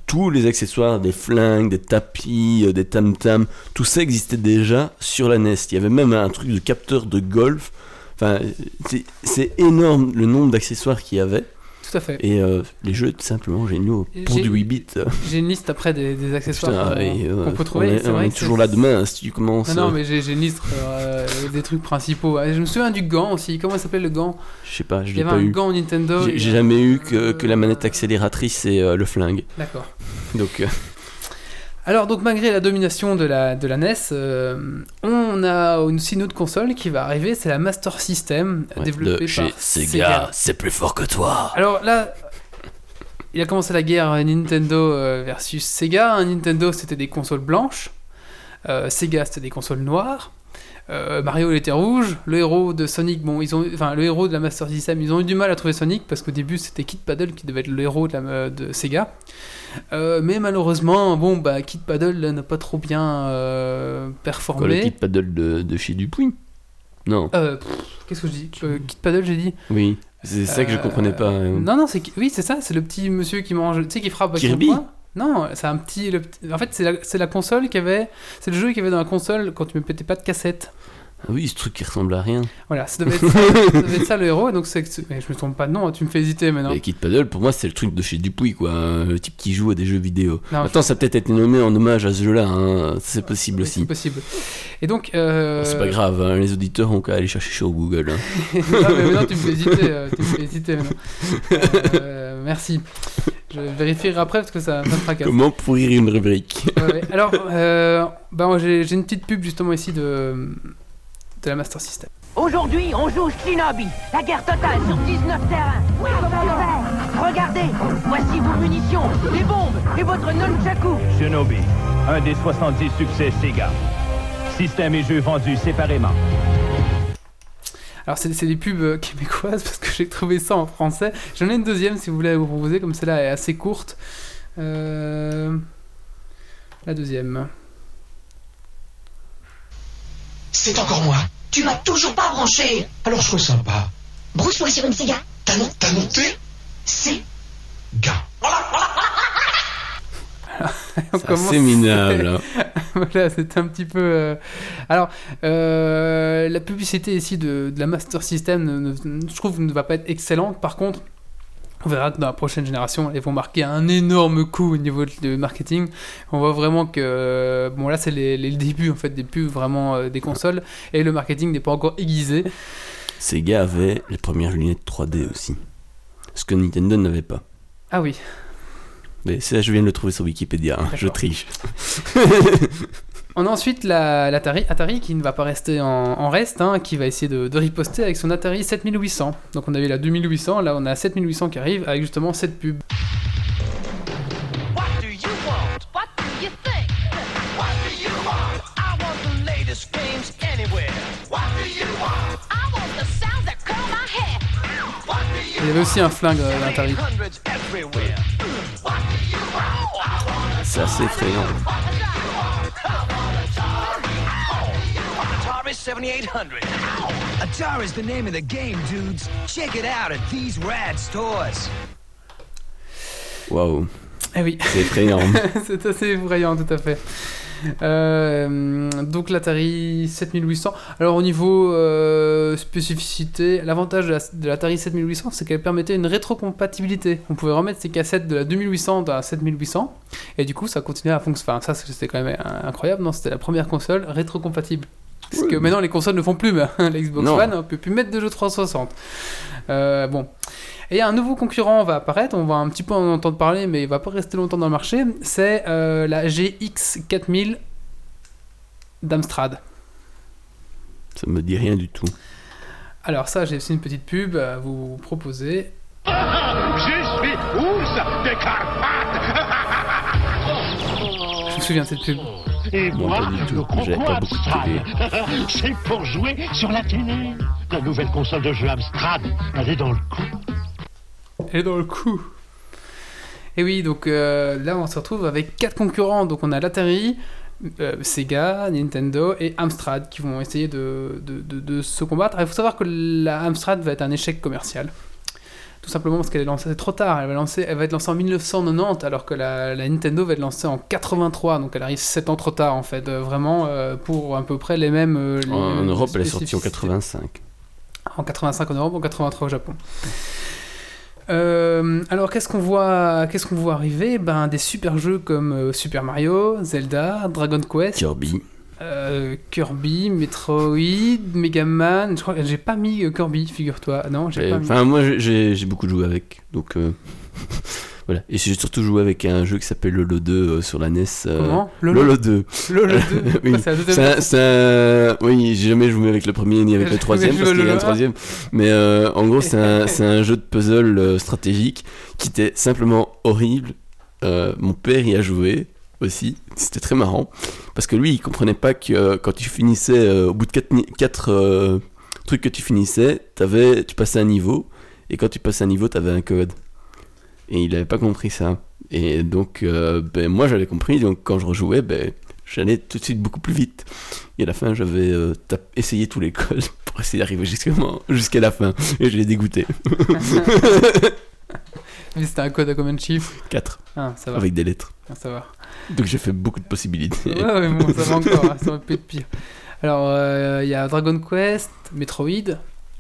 tous les accessoires des flingues, des tapis, euh, des tam tam, tout ça existait déjà sur la NES. Il y avait même un truc de capteur de golf. Enfin, c'est énorme le nombre d'accessoires qu'il y avait Tout à fait. et euh, les jeux tout simplement géniaux pour du 8 bits. J'ai une liste après des, des accessoires qu'on euh, qu'on peut on trouver. est, c'est on vrai est toujours là demain si tu commences. Non, non, euh, mais j'ai une liste des trucs principaux. Ah, Je me souviens du gant aussi. Comment il s'appelait le gant? Je sais pas, je Il y l'ai avait pas un eu. gant Nintendo. J'ai jamais eu que, que la manette accélératrice et le flingue. D'accord. Donc, Alors, donc, malgré la domination de la, de la NES, euh, on a aussi une autre console qui va arriver c'est la Master System, ouais, développée de par chez Sega, c'est plus fort que toi. Alors là, il a commencé la guerre Nintendo euh, versus Sega. Nintendo, c'était des consoles blanches. Euh, Sega, c'était des consoles noires. Euh, Mario, il était rouge. Le héros de Sonic, bon, ils ont, enfin, le héros de la Master System, ils ont eu du mal à trouver Sonic parce qu'au début, c'était Kid Paddle qui devait être le héros de, la, de Sega. Euh, mais malheureusement, bon, bah, Kid Paddle n'a pas trop bien euh, Quoi, le performé. kit paddle de, de chez Dupuis? Non, Euh, Qu'est-ce que je dis? Euh, Kid Paddle, j'ai dit. oui, c'est ça que je Euh, comprenais pas. euh. Non, non, c'est oui, c'est ça, c'est le petit monsieur qui mange, tu sais, qui frappe Kirby? Non, c'est un petit, le En fait, c'est la, la console qui avait, c'est le jeu qu'il y avait dans la console quand tu me pétais pas de cassette. Ah oui, ce truc qui ressemble à rien. Voilà, ça devait être ça, ça devait être ça, le héros. et Donc c'est, je me trompe pas de nom, hein, tu me fais hésiter maintenant. Les kit paddle, pour moi, c'est le truc de chez Dupuis, quoi. euh, Le type qui joue à des jeux vidéo. Non, Attends, ça a peut-être été nommé en hommage à ce jeu-là, hein. c'est possible aussi. C'est possible. Et donc. euh, C'est pas grave, hein, les auditeurs ont qu'à aller chercher sur Google. hein. non, mais maintenant tu me fais hésiter. euh, tu me fais hésiter maintenant. Euh, merci. Je vérifierai après parce que ça, ça me tracasse. Comment pourrir une rubrique Ouais, ouais. Alors, euh, bah, moi, j'ai une petite pub justement ici de, de la Master System. Aujourd'hui, on joue Shinobi, la guerre totale sur 19 terrains. Oui, commandant. Regardez, voici vos munitions, les bombes et votre nunchaku. Shinobi, un des 70 succès Sega. Système et jeux vendus séparément. Alors, c'est c'est des pubs euh, québécoises parce que j'ai trouvé ça en français. J'en ai une deuxième si vous voulez vous proposer, comme celle-là est assez courte. Euh, La deuxième. C'est encore moi. Tu m'as toujours pas branché Alors je ressens pas. Branche-moi sur une Sega. T'as noté? C'est Gars. C'est minable. hein. voilà, c'est un petit peu. euh, Alors, euh, la publicité ici de, de la Master System, ne- ne- je trouve, ne va pas être excellente. Par contre, on verra que dans la prochaine génération, elles vont marquer un énorme coup au niveau de, de marketing. On voit vraiment que. Bon, là, c'est les, les débuts en fait des pubs vraiment euh, des consoles et le marketing n'est pas encore aiguisé. Sega avait les premières lunettes 3D aussi. Ce que Nintendo n'avait pas. Ah oui. Mais ça, je viens de le trouver sur Wikipédia, hein, je triche. On a ensuite la- l'Atari, Atari qui ne va pas rester en, en reste, hein, qui va essayer de, de riposter avec son Atari 7800. Donc on avait la 2800, là on a 7800 qui arrive avec justement cette pub. Il y avait aussi un flingue euh? I want C'est assez effrayant. Atari 7800. Atari's the name of the game, dudes. Check it out at these rad stores. Waouh. Eh oui. C'est effrayant. c'est assez effrayant, tout à fait. Euh, donc l'Atari 7800. Alors au niveau euh, spécificité, l'avantage de la- l'Atari 7800, c'est qu'elle permettait une rétrocompatibilité. On pouvait remettre ses cassettes de la 2800 dans la 7800, et du coup ça continuait à fonctionner. Enfin, ça c'était quand même euh, incroyable, non? C'était la première console rétrocompatible. Parce que maintenant les consoles ne font plus, mais la Xbox Non. One, on peut plus mettre de jeux 360. Euh, bon. Et un nouveau concurrent va apparaître, on va un petit peu en entendre parler, mais il va pas rester longtemps dans le marché. C'est euh, la GX 4000 d'Amstrad. Ça me dit rien du tout. Alors ça, j'ai aussi une petite pub à vous proposer. Je suis ours des Carpates Je me souviens de cette pub. Et Moi, le concours Amstrad. C'est pour jouer sur la télé. La nouvelle console de jeu Amstrad, elle est dans le coup. Et dans le coup. Et oui, donc euh, là, on se retrouve avec quatre concurrents. Donc on a l'Atari, euh, Sega, Nintendo et Amstrad qui vont essayer de, de, de- de se combattre. Il faut savoir que la Amstrad va être un échec commercial. Tout simplement parce qu'elle est lancée trop tard. Elle va, lancer, elle va être lancée en 1990 alors que la, la Nintendo va être lancée en 83. Donc elle arrive 7 ans trop tard en fait. Euh, vraiment euh, pour à peu près les mêmes. euh, les En Europe, elle est sortie en spécificités. 85. En 85 en Europe, en 83 au Japon. Euh, alors qu'est-ce qu'on voit, qu'est-ce qu'on voit arriver? Ben des super jeux comme Super Mario, Zelda, Dragon Quest, Kirby. Euh, Kirby, Metroid, Mega Man. Je crois que j'ai pas mis euh, Kirby, figure-toi. Non, j'ai pas mis. Enfin, moi, j'ai- beaucoup joué avec. Donc, euh, voilà. Et j'ai surtout joué avec un jeu qui s'appelle Lolo 2 euh, sur la NES. Comment? Lolo Lolo 2. Lolo 2 oui. Ah, c'est un- c'est un- Oui, j'ai jamais joué avec le premier ni avec le troisième parce qu'il y a un troisième. Mais en gros, c'est un, c'est un jeu de puzzle stratégique qui était simplement horrible. Mon père y a joué aussi. C'était très marrant parce que lui, il comprenait pas que euh, quand tu finissais euh, au bout de 4 trucs que tu finissais, avais, tu passais un niveau et quand tu passais un niveau, tu avais un code. Et il avait pas compris ça. Et donc, euh, ben, moi j'avais compris, donc quand je rejouais, ben, j'allais tout de suite beaucoup plus vite. Et à la fin, j'avais euh, essayé tous les codes pour essayer d'arriver jusqu'à la fin. Et je l'ai dégoûté. Mais c'était un code à combien de chiffres? 4. Ah, ça va. Avec des lettres. Ah, ça va. Donc j'ai fait beaucoup de possibilités. Ouais, ouais, bon, ça va encore, hein, ça va peut être pire. Alors, euh, il y a Dragon Quest, Metroid,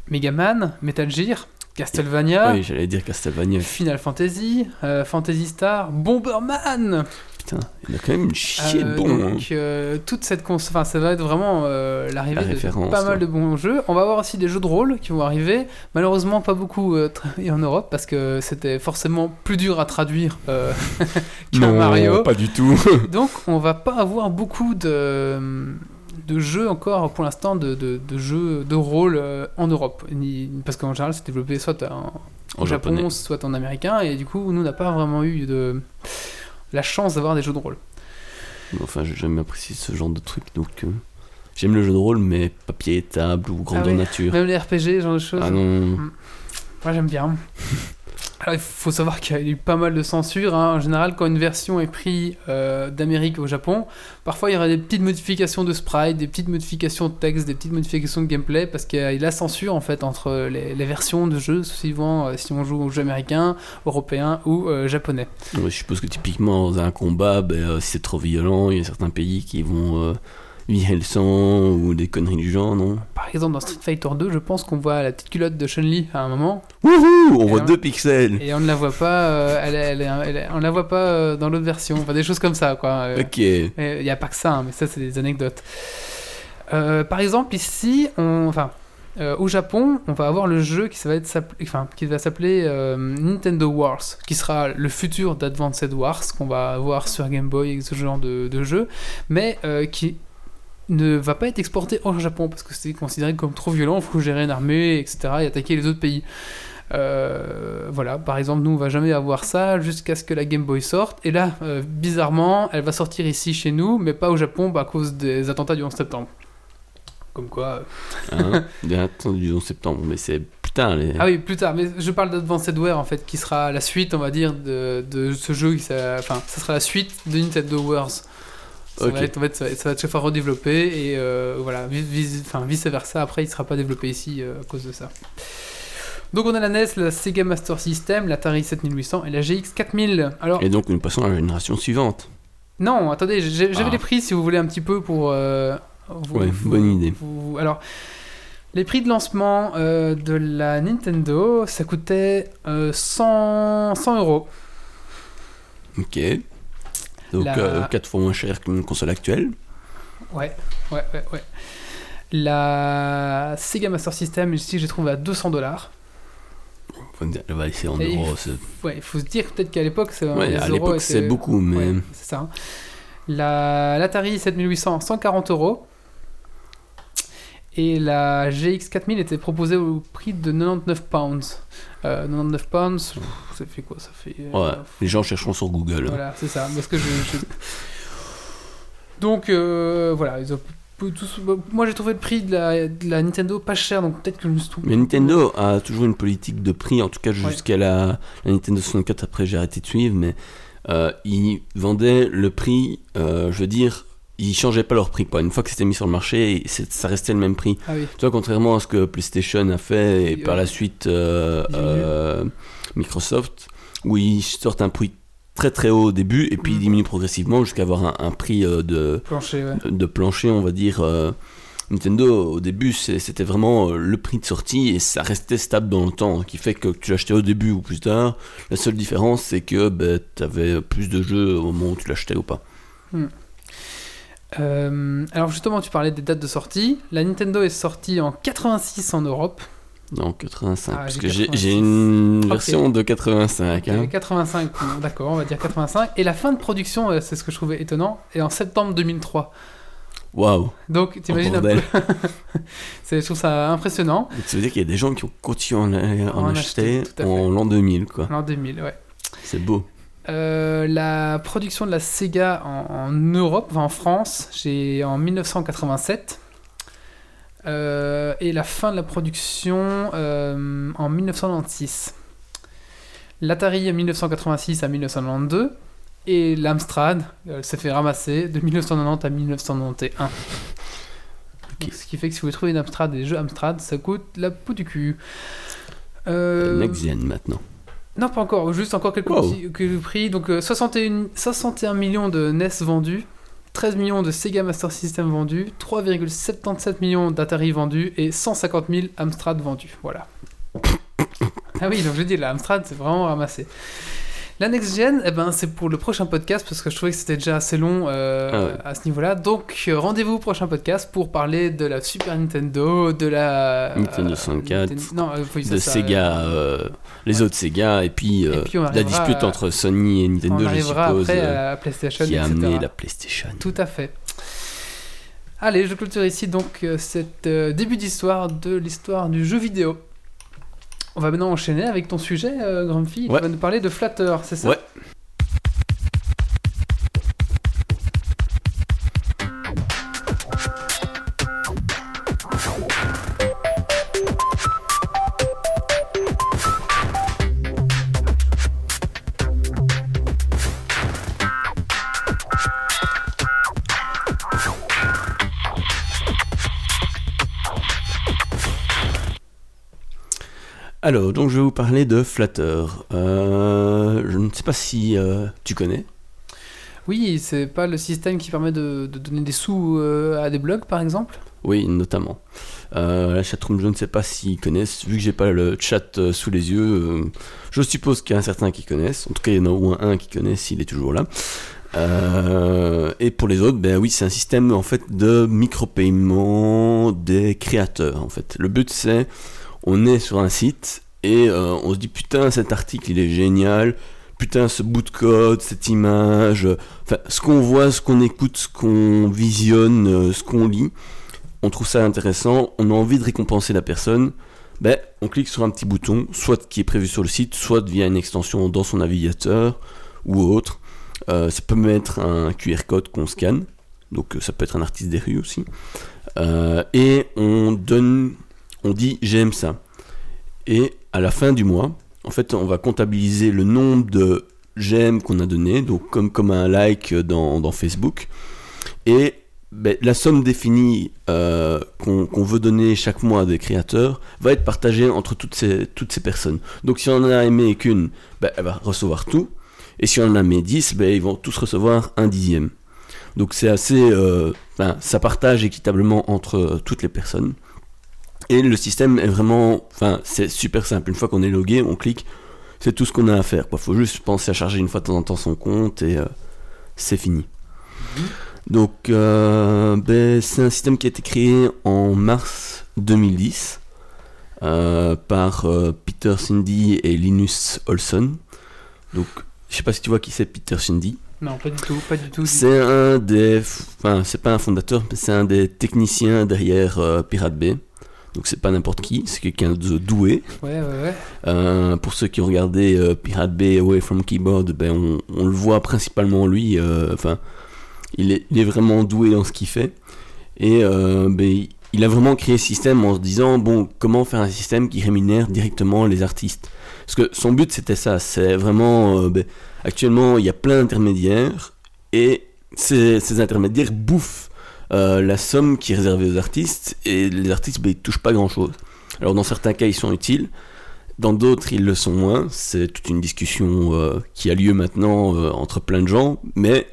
Mega Man, Metal Gear, Castlevania, Oui, j'allais dire Castlevania. Final Fantasy, euh, Fantasy Star, Bomberman. Putain, il y en a quand même une chier de Euh, bon. hein. donc, euh, toute cette enfin, ça va être vraiment euh, l'arrivée La de pas mal de bons jeux. On va avoir aussi des jeux de rôle qui vont arriver. Malheureusement, pas beaucoup en Europe parce que c'était forcément plus dur à traduire qu'un Mario. pas du tout. Donc, on va pas avoir beaucoup de, de jeux encore pour l'instant de, de, de jeux de rôle euh, en Europe. Parce qu'en général, c'est développé soit en, En Japon, japonais. soit en américain. Et du coup, nous, on n'a pas vraiment eu de la chance d'avoir des jeux de rôle. Enfin, j'ai jamais apprécié ce genre de truc. Donc, euh, j'aime le jeu de rôle, mais papier, table ou grandeur Ah ouais. nature. Même les RPG, ce genre de choses. Ah non. Mm. Moi j'aime bien. Alors il faut savoir qu'il y a eu pas mal de censure. hein. En général, quand une version est prise euh, d'Amérique au Japon, parfois il y aura des petites modifications de sprite, des petites modifications de texte, des petites modifications de gameplay, parce qu'il y a la censure en fait entre les, versions de jeux, suivant euh, si on joue au jeu américain, européen ou euh, japonais. Je suppose que typiquement dans un combat, ben, si c'est trop violent, il y a certains pays qui vont virer sang ou des conneries du genre, non? Par exemple, dans Street Fighter 2, je pense qu'on voit la petite culotte de Chun-Li à un moment. Wouhou On voit on- deux pixels Et on ne la voit pas, euh, elle, elle on la voit pas euh, dans l'autre version. Enfin, des choses comme ça, quoi. Euh, Ok. Il n'y a pas que ça, hein, mais ça, c'est des anecdotes. Euh, par exemple, ici, on, enfin, euh, au Japon, on va avoir le jeu qui, ça va, être enfin, qui va s'appeler euh, Nintendo Wars, qui sera le futur d'Advanced Wars qu'on va avoir sur Game Boy et ce genre de, de jeu, mais euh, qui ne va pas être exporté au Japon parce que c'est considéré comme trop violent, il faut gérer une armée, etc. et attaquer les autres pays. Euh, voilà, par exemple, nous on va jamais avoir ça jusqu'à ce que la Game Boy sorte. Et là, euh, bizarrement, elle va sortir ici chez nous, mais pas au Japon bah, à cause des attentats du 11 septembre. Comme quoi. euh, Hein Bien attendu du 11 septembre, mais c'est putain. Les... Ah oui, plus tard, mais je parle d'Advanced War en fait, qui sera la suite, on va dire, de, de ce jeu. Qui, ça- enfin, ça sera la suite de Nintendo Wars. Ça Ok. va être, en fait, ça, va- ça va être chaque fois redéveloppé et euh, voilà, vice, enfin, vice versa. Après, il sera pas développé ici euh, à cause de ça. Donc on a la NES, la Sega Master System, l'Atari 7800 et la GX 4000. Alors Et donc nous passons à la génération suivante. non, attendez, j'avais Ah. les prix si vous voulez un petit peu pour. euh, vous- Ouais, vous- bonne idée. vous- alors, les prix de lancement euh, de la Nintendo, ça coûtait euh, 100, 100 euros. Ok. Donc La- 4 fois moins cher qu'une console actuelle. Ouais, ouais, ouais, ouais. La Sega Master System, ici, j'ai trouvé à 200 dollars. Elle va laisser en euros. Ouais, il faut se dire peut-être qu'à l'époque, c'est Ouais, à l'époque, c'est beaucoup, mais- Ouais, c'est ça. hein. La l'Atari 7800, 140 euros. Et la GX 4000 était proposée au prix de 99 pounds. Euh, 99 pounds, pff, ça fait quoi Ça fait. euh, Ouais, les gens chercheront sur Google. Voilà, c'est ça. Parce que je, je- Donc, euh, voilà. Ils ont tous... Moi, j'ai trouvé le prix de la, de la Nintendo pas cher, donc peut-être que je me suis trompé. Mais Nintendo a toujours une politique de prix, en tout cas jusqu'à la, la Nintendo 64, après j'ai arrêté de suivre, mais euh, ils vendaient le prix, euh, je veux dire, ils changeaient pas leur prix. Quoi. Une fois que c'était mis sur le marché, ça restait le même prix. Ah oui. Tu vois, contrairement à ce que PlayStation a fait et par la suite euh, euh, Microsoft, où ils sortent un prix très très haut au début et puis ils diminuent progressivement jusqu'à avoir un, un prix euh, de, Plancher, ouais. de, de plancher, on va dire. Nintendo, au début, c'était vraiment le prix de sortie et ça restait stable dans le temps, qui fait que tu l'achetais au début ou plus tard. La seule différence, c'est que ben, tu avais plus de jeux au moment où tu l'achetais ou pas. Hmm. Euh, alors justement, tu parlais des dates de sortie. La Nintendo est sortie en 86 en Europe. Non, 85, Ah, parce j'ai que j'ai 86. j'ai une version de 85. hein. Et 85, bon, d'accord, on va dire 85. Et la fin de production, euh, c'est ce que je trouvais étonnant, est en septembre 2003. Waouh! Donc, t'imagines Oh, un peu. je trouve ça impressionnant. Donc, Ça veut dire qu'il y a des gens qui ont continué à en, en acheter en l'an 2000, quoi. L'an 2000, ouais. C'est beau. Euh, la production de la Sega en, en Europe, enfin en France, j'ai en 1987. Euh, et la fin de la production euh, en 1996. L'Atari en 1986 à 1992. Et l'Amstrad s'est fait ramasser de 1990 à 1991. Donc, ce qui fait que si vous voulez trouver une Amstrad des jeux Amstrad, ça coûte la peau du cul. Euh, Next Gen maintenant. Non, pas encore, juste encore quelques Wow. petits quelques prix. Donc euh, 61, 61 millions de NES vendus, 13 millions de Sega Master System vendus, 3,77 millions d'Atari vendus et 150 000 Amstrad vendus. Voilà. ah oui, donc je dis, la Amstrad, c'est vraiment ramassé. La Next Gen, eh ben, c'est pour le prochain podcast parce que je trouvais que c'était déjà assez long euh, Ah ouais. à ce niveau-là. Donc euh, rendez-vous au prochain podcast pour parler de la Super Nintendo, de la. Nintendo euh, 64, Nintendo- non, euh, oui, ça, de ça, Sega, les autres Sega, et puis, la dispute à- entre Sony et Nintendo, on je suppose, après à la PlayStation, qui a etc. amené la PlayStation. Tout à fait. Allez, je clôture ici donc euh, cet euh, début d'histoire de l'histoire du jeu vidéo. On va maintenant enchaîner avec ton sujet, euh, Grumpy. Tu vas nous parler de Flatter, c'est ça? Ouais. Alors, donc je vais vous parler de Flatter. Euh, je ne sais pas si euh, tu connais. Oui, c'est pas le système qui permet de, de donner des sous euh, à des blogs, par exemple? Oui, notamment. La chatroom, je ne sais pas s'ils connaissent. Vu que j'ai pas le chat sous les yeux, je suppose qu'il y en a certains qui connaissent. En tout cas, il y en a au moins un qui connaît s'il est toujours là. Euh, et pour les autres, ben oui, c'est un système en fait de micro-paiement des créateurs. En fait, le but c'est, on est sur un site et euh, on se dit putain cet article il est génial, putain ce bout de code, cette image, enfin ce qu'on voit, ce qu'on écoute, ce qu'on visionne, euh, ce qu'on lit, on trouve ça intéressant, on a envie de récompenser la personne. Ben, on clique sur un petit bouton, soit qui est prévu sur le site, soit via une extension dans son navigateur ou autre. Euh, ça peut mettre un QR code qu'on scanne, donc ça peut être un artiste des rues aussi. Et on donne, on dit j'aime ça. Et à la fin du mois, en fait, on va comptabiliser le nombre de j'aime qu'on a donné, donc comme, comme un like dans, Facebook. Et ben, la somme définie euh, qu'on veut donner chaque mois à des créateurs va être partagée entre toutes ces, toutes ces personnes. Donc si on en a aimé qu'une, ben, elle va recevoir tout. Et si on en a aimé 10, ben, ils vont tous recevoir un dixième. Donc c'est assez... euh, ça partage équitablement entre toutes les personnes. Et le système est vraiment... Enfin, c'est super simple. Une fois qu'on est logué, on clique. C'est tout ce qu'on a à faire. Il faut juste penser à charger une fois de temps en temps son compte et euh, c'est fini. Donc, euh, ben, c'est un système qui a été créé en mars 2010 euh, par Peter Cindy et Linus Olson. Donc, je sais pas si tu vois qui c'est Peter Cindy. Non, pas du tout, pas du tout. C'est un des, enfin, c'est pas un fondateur, mais c'est un des techniciens derrière Pirate Bay. Donc c'est pas n'importe qui, c'est quelqu'un de doué. Ouais, ouais, ouais. Euh, pour ceux qui ont regardé euh, Pirate Bay Away from Keyboard, ben on, on le voit principalement lui. euh, Enfin, il est, il est vraiment doué dans ce qu'il fait. Et euh, ben, il a vraiment créé ce système en se disant bon, comment faire un système qui rémunère directement les artistes? Parce que son but c'était ça. C'est vraiment euh, ben, actuellement il y a plein d'intermédiaires et ces, ces intermédiaires bouffent euh, la somme qui est réservée aux artistes et les artistes ben, touchent pas grand chose. Alors dans certains cas ils sont utiles, dans d'autres ils le sont moins. C'est toute une discussion euh, qui a lieu maintenant euh, entre plein de gens. Mais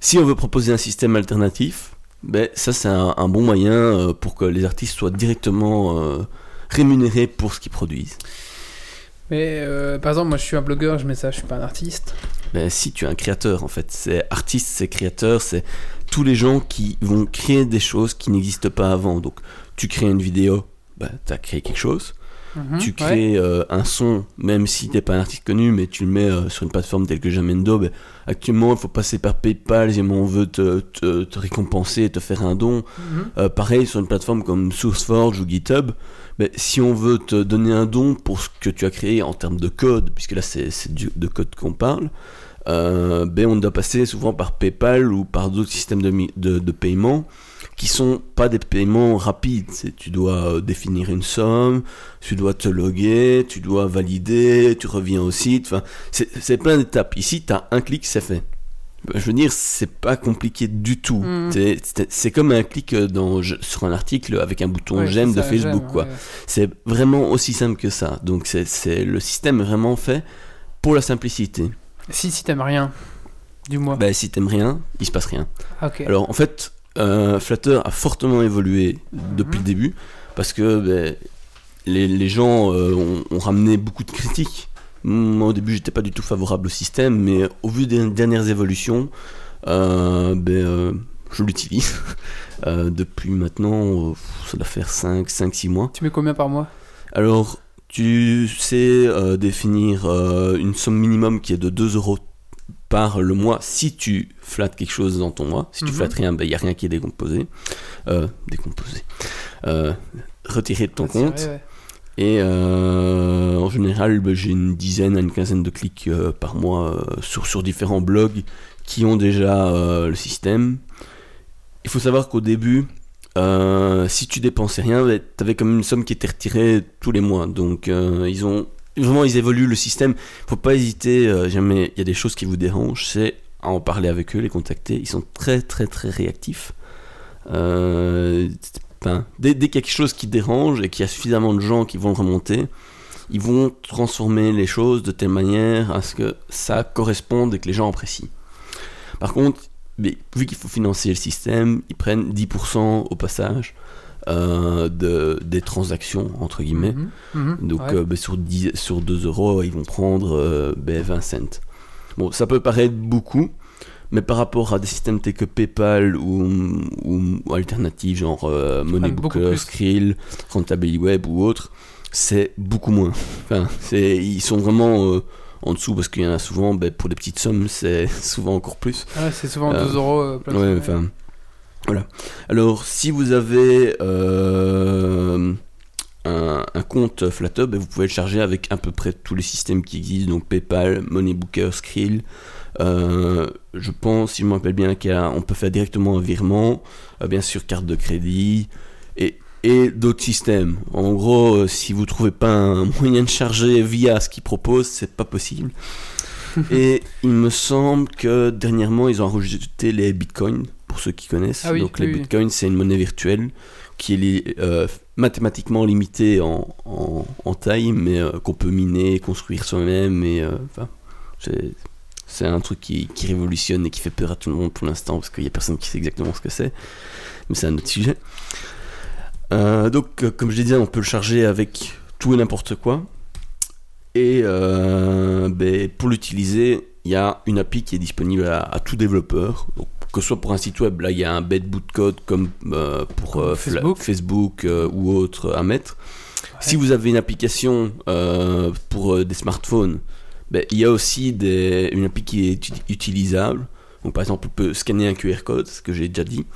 si on veut proposer un système alternatif, ben, ça c'est un, bon moyen pour que les artistes soient directement rémunérés pour ce qu'ils produisent. Mais par exemple, moi je suis un blogueur, je mets ça, je suis pas un artiste. Ben, si tu es un créateur en fait, c'est artiste, c'est créateur, c'est tous les gens qui vont créer des choses qui n'existent pas avant. Donc tu crées une vidéo, ben, tu as créé quelque chose. Mhm, tu crées euh, un son, même si t'es pas un artiste connu, mais tu le mets euh, sur une plateforme telle que Jamendo, ben, actuellement il faut passer par PayPal si on veut te, te, te récompenser, te faire un don. Mhm. Euh, pareil sur une plateforme comme SourceForge ou GitHub, ben, si on veut te donner un don pour ce que tu as créé en termes de code, puisque là c'est de code qu'on parle, euh, ben, on doit passer souvent par PayPal ou par d'autres systèmes de, de, de paiement qui sont pas des paiements rapides. Tu dois euh, définir une somme, tu dois te loguer, tu dois valider, tu reviens au site. C'est plein d'étapes. Ici, tu as un clic, c'est fait. Je veux dire, c'est pas compliqué du tout. Mhm. C'est- comme un clic euh, dans, sur un article avec un bouton Ouais, j'aime de Facebook, quoi. ouais. C'est vraiment aussi simple que ça. Donc, c'est le système est vraiment fait pour la simplicité. Si, si t'aimes rien, du moins. Bah, si t'aimes rien, il se passe rien. Ok. Alors en fait, euh, Flutter a fortement évolué depuis le début parce que ben, les, les gens euh, ont, ont ramené beaucoup de critiques. Moi au début j'étais pas du tout favorable au système, mais au vu des dernières évolutions, euh, ben, euh, je l'utilise. Euh, depuis maintenant, ça doit faire 5-6 mois. Tu mets combien par mois? Alors, tu sais définir une somme minimum qui est de 2 euros par le mois si tu flattes quelque chose dans ton mois. Si tu Mhm. flattes rien, il n'y a rien qui est décomposé. Décomposé. Retiré de ton Retiré, compte. ouais. Et euh, en général, ben, j'ai une dizaine à une quinzaine de clics euh, par mois euh, sur, sur différents blogs qui ont déjà le système. Il faut savoir qu'au début, si tu dépensais rien, ben, tu avais comme une somme qui était retirée tous les mois. Donc ils ont vraiment ils évoluent le système. Faut pas hésiter. jamais il y a des choses qui vous dérangent, c'est à en parler avec eux, les contacter. Ils sont très très très réactifs. Enfin, dès, dès qu'il y a quelque chose qui dérange et qu'il y a suffisamment de gens qui vont le remonter, ils vont transformer les choses de telle manière à ce que ça corresponde et que les gens apprécient. Par contre, mais vu qu'il faut financer le système, ils prennent 10% au passage euh, de, des transactions, entre guillemets. Mhm, mhm, Donc ouais. euh, ben, sur, 10, sur 2 euros, ils vont prendre euh, ben, 20 cents. Bon, ça peut paraître beaucoup, Mais par rapport à des systèmes tels que PayPal ou, ou, ou alternatives genre euh, Moneybooker. Skrill, Rentability Web ou autre, c'est beaucoup moins. Enfin, ils sont vraiment euh, en dessous parce qu'il y en a souvent, ben, pour des petites sommes, c'est souvent encore plus. Ah c'est souvent Euh, 2 euros. euh, plein Ouais, enfin. Voilà. Alors, si vous avez euh, un, un compte Flutter, ben, vous pouvez le charger avec à peu près tous les systèmes qui existent, donc PayPal, Moneybooker, Skrill. Euh, je pense, si je me rappelle bien, qu'on peut faire directement un virement, euh, bien sûr carte de crédit et, et d'autres systèmes. En gros, euh, si vous trouvez pas un moyen de charger via ce qu'ils proposent, c'est pas possible. et il me semble que dernièrement, ils ont rajouté les bitcoins, pour ceux qui connaissent. Ah oui, Donc oui, les oui. bitcoins, c'est une monnaie virtuelle qui est li- euh, mathématiquement limitée en, en- en taille, mais euh, qu'on peut miner, construire soi-même. Et euh, c'est c'est un truc qui, qui révolutionne et qui fait peur à tout le monde pour l'instant, parce qu'il n'y a personne qui sait exactement ce que c'est. Mais c'est un autre sujet. Euh, donc, euh, comme je l'ai dit, on peut le charger avec tout et n'importe quoi. Et euh, ben, pour l'utiliser, il y a une appli qui est disponible à, à tout développeur. Donc, que ce soit pour un site web, là il y a un bête bout de code comme euh, pour euh, Facebook. Euh, ou autre à mettre. Si vous avez une application pour des smartphones, ben, il y a aussi des, une appli qui est uti- utilisable. Donc par exemple, on peut scanner un QR code, ce que j'ai déjà dit.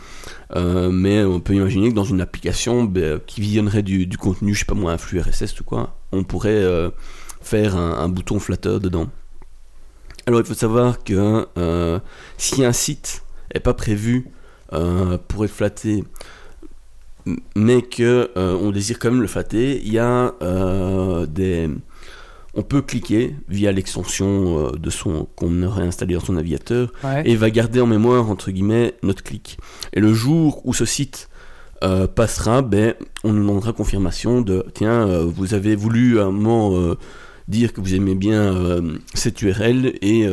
Euh, mais on peut imaginer que dans une application ben, qui visionnerait du, contenu, je sais pas moi, un flux RSS ou quoi, on pourrait euh, faire un, bouton flatteur dedans. Alors il faut savoir que euh, si un site est pas prévu pour être flatté, mais que on désire quand même le flatter, il y a des on peut cliquer via l'extension euh, de son qu'on aurait installé dans son navigateur Ouais. et va garder en mémoire entre guillemets notre clic. Et le jour où ce site euh, passera, ben on nous demandera confirmation de tiens euh, vous avez voulu à un moment euh, dire que vous aimez bien cette URL et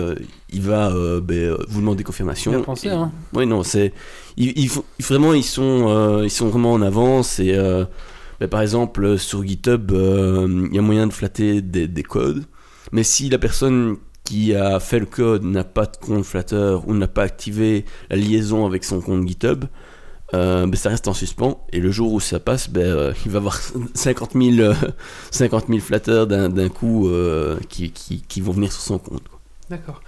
il va ben, vous demander confirmation. Bien pensé, Et- hein. Ouais non c'est ils, ils font- vraiment ils sont ils sont vraiment en avance et euh, ben, par exemple euh, sur GitHub euh, il y a moyen de flatter des, des codes mais si la personne qui a fait le code n'a pas de compte Flutter ou n'a pas activé la liaison avec son compte GitHub, euh, ben, ça reste en suspens. Et le jour où ça passe, ben, euh, il va avoir 50 000, euh, 50 000 Flutter d'un coup euh, qui, qui, qui vont venir sur son compte. D'accord.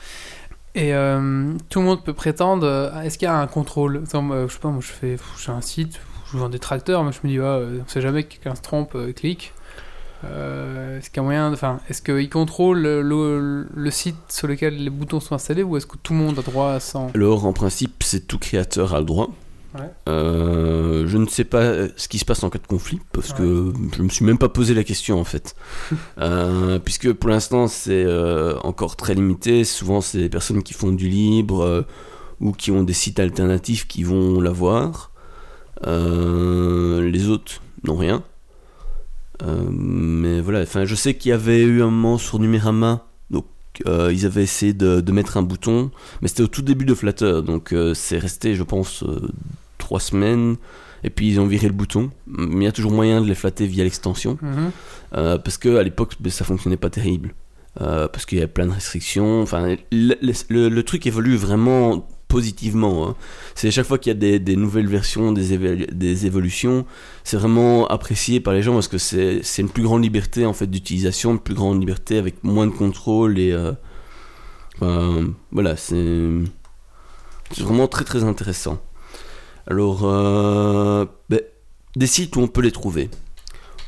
Et euh, tout le monde peut prétendre. euh, Est-ce qu'il y a un contrôle? Euh, Je sais pas, moi je fais, j'ai un site, je vends des tracteurs, mais je me dis, ah, on sait jamais que quelqu'un se trompe, euh, clique. Euh, est-ce qu'il y a moyen, enfin, est-ce qu'il contrôle le, le- le site sur lequel les boutons sont installés ou est-ce que tout le monde a droit à ça Alors, en principe, c'est tout créateur a le droit. Ouais. Euh, je ne sais pas ce qui se passe en cas de conflit parce que je me suis même pas posé la question en fait. Euh, puisque pour l'instant c'est encore très limité. Souvent c'est des personnes qui font du libre ou qui ont des sites alternatifs qui vont l'avoir. Euh, les autres n'ont rien. Euh, mais voilà, enfin je sais qu'il y avait eu un moment sur Numérama, donc euh, ils avaient essayé de, de mettre un bouton, mais c'était au tout début de Flutter, donc c'est resté je pense trois semaines, et puis ils ont viré le bouton, mais il y a toujours moyen de les flatter via l'extension, Mhm. euh, parce que à l'époque ben, ça fonctionnait pas terrible, Euh, parce qu'il y a plein de restrictions, enfin le, le- le truc évolue vraiment positivement. hein. C'est chaque fois qu'il y a des, nouvelles versions, des, évolutions, c'est vraiment apprécié par les gens parce que c'est une plus grande liberté en fait d'utilisation, une plus grande liberté avec moins de contrôle et euh, voilà, c'est vraiment très très intéressant. Alors, euh, ben, des sites où on peut les trouver.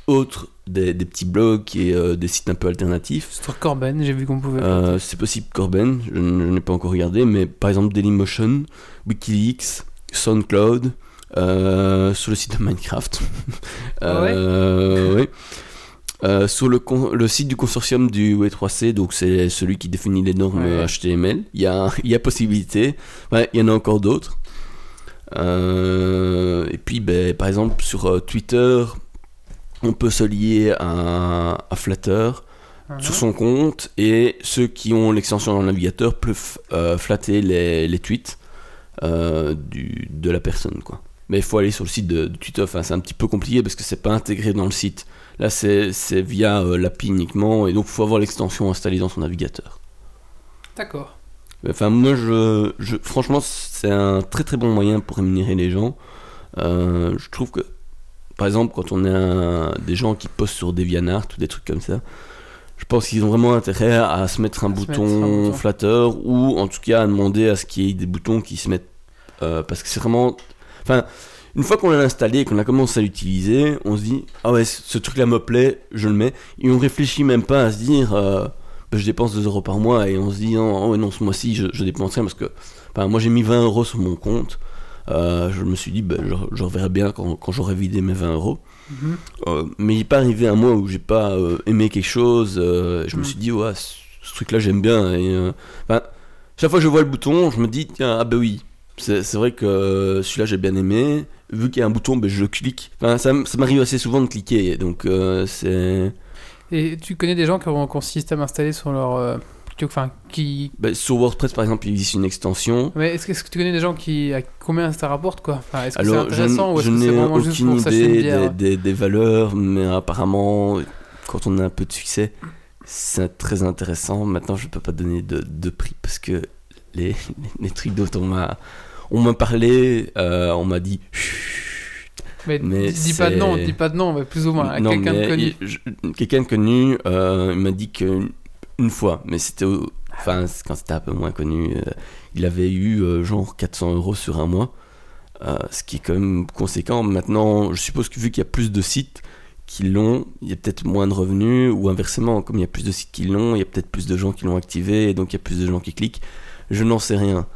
Autres, des, des petits blogs et euh, des sites un peu alternatifs. Sur Corben, j'ai vu qu'on pouvait. Euh, c'est possible Corben, je, n'ai pas encore regardé, mais par exemple Dailymotion, Wikileaks, SoundCloud, euh, sur le site de Minecraft. Euh, oui. Euh, sur le, site du consortium du W3C, donc c'est celui qui définit les normes Ouais. HTML, il y a, il y a possibilité. Ouais, il y en a encore d'autres. Et puis, ben, par exemple, sur Twitter, on peut se lier à, à Flutter sur son compte et ceux qui ont l'extension dans le navigateur peuvent euh, flatter les, les tweets euh, du, de la personne. Quoi. Mais il faut aller sur le site de, de Twitter, enfin, c'est un petit peu compliqué parce que c'est pas intégré dans le site. Là, c'est c'est via euh, l'API uniquement et donc il faut avoir l'extension installée dans son navigateur. D'accord. Enfin, moi, je, je, franchement, c'est un très très bon moyen pour rémunérer les gens. Je trouve que, par exemple, quand on a un- des gens qui postent sur DeviantArt ou des trucs comme ça, je pense qu'ils ont vraiment intérêt à se mettre un, mettre bouton, un bouton. flatteur ou en tout cas à demander à ce qu'il y ait des boutons qui se mettent. euh, parce que c'est vraiment. Enfin, une fois qu'on l'a installé et qu'on a commencé à l'utiliser, on se dit Ah ouais, ce truc-là me plaît, je le mets. Et on réfléchit même pas à se dire euh, bah, Je dépense 2 euros par mois et on se dit Non, oh ouais, non ce mois-ci je, je dépense rien parce que. Enfin, moi j'ai mis 20 euros sur mon compte. Euh, je me suis dit, bah, je, je reverrai bien quand, quand j'aurai vidé mes 20 euros. Mhm. Euh, mais il n'est pas arrivé un mois où j'ai pas euh, aimé quelque chose. je me Mhm. suis dit, ouais, ce, ce truc-là j'aime bien. Et, chaque fois que je vois le bouton, je me dis, tiens, ah bah oui, c'est vrai que celui-là j'ai bien aimé. Vu qu'il y a un bouton, ben, je clique. Enfin, ça, ça m'arrive assez souvent de cliquer. Donc c'est. Et tu connais des gens qui ont, qui ont ce système installé sur leur. Qui- Enfin, qui. ben, sur WordPress par exemple, il existe une extension. Mais est-ce que, est-ce que tu connais des gens qui. à combien ça rapporte quoi? Enfin, Est-ce que c'est Alors, je, intéressant ou est-ce je que c'est vraiment juste pour s'acheter une idée bière? des, des- des valeurs, mais apparemment, quand on a un peu de succès, c'est très intéressant. Maintenant, je peux pas donner de, de prix parce que les, les, trucs dont on m'a on m'a parlé, euh, on m'a dit. Mais, mais dis, pas de nom, dis pas de nom, mais plus ou moins. Non, quelqu'un de connu. il- je- Quelqu'un de connu, euh, m'a dit qu'une une fois, mais c'était enfin, quand c'était un peu moins connu, euh, il avait eu euh, genre 400 euros sur un mois, euh, ce qui est quand même conséquent. Maintenant, je suppose que vu qu'il y a plus de sites qui l'ont, il y a peut-être moins de revenus, ou inversement, comme il y a plus de sites qui l'ont, il y a peut-être plus de gens qui l'ont activé, et donc il y a plus de gens qui cliquent. Je n'en sais rien.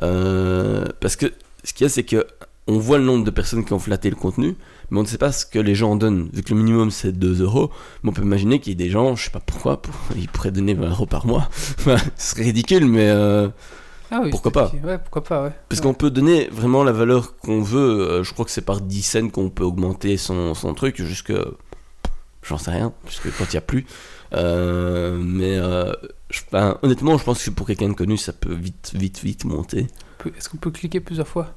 Parce que ce qu'il y a, c'est que on voit le nombre de personnes qui ont flatté le contenu, mais on ne sait pas ce que les gens donnent. Vu que le minimum c'est 2 euros, mais on peut imaginer qu'il y ait des gens, je sais pas pourquoi, pour- ils pourraient donner 20 euros par mois. Ce serait ridicule, mais euh, Ah oui, pourquoi pas? Ouais, pourquoi pas, ouais. Parce qu'on peut donner vraiment la valeur qu'on veut. Euh, je crois que c'est par 10 cents qu'on peut augmenter son, son truc jusque. J'en sais rien, jusque quand il n'y a plus. Euh, mais euh, je- honnêtement, je pense que pour quelqu'un de connu, ça peut vite, vite, vite monter. Est-ce qu'on peut cliquer plusieurs fois?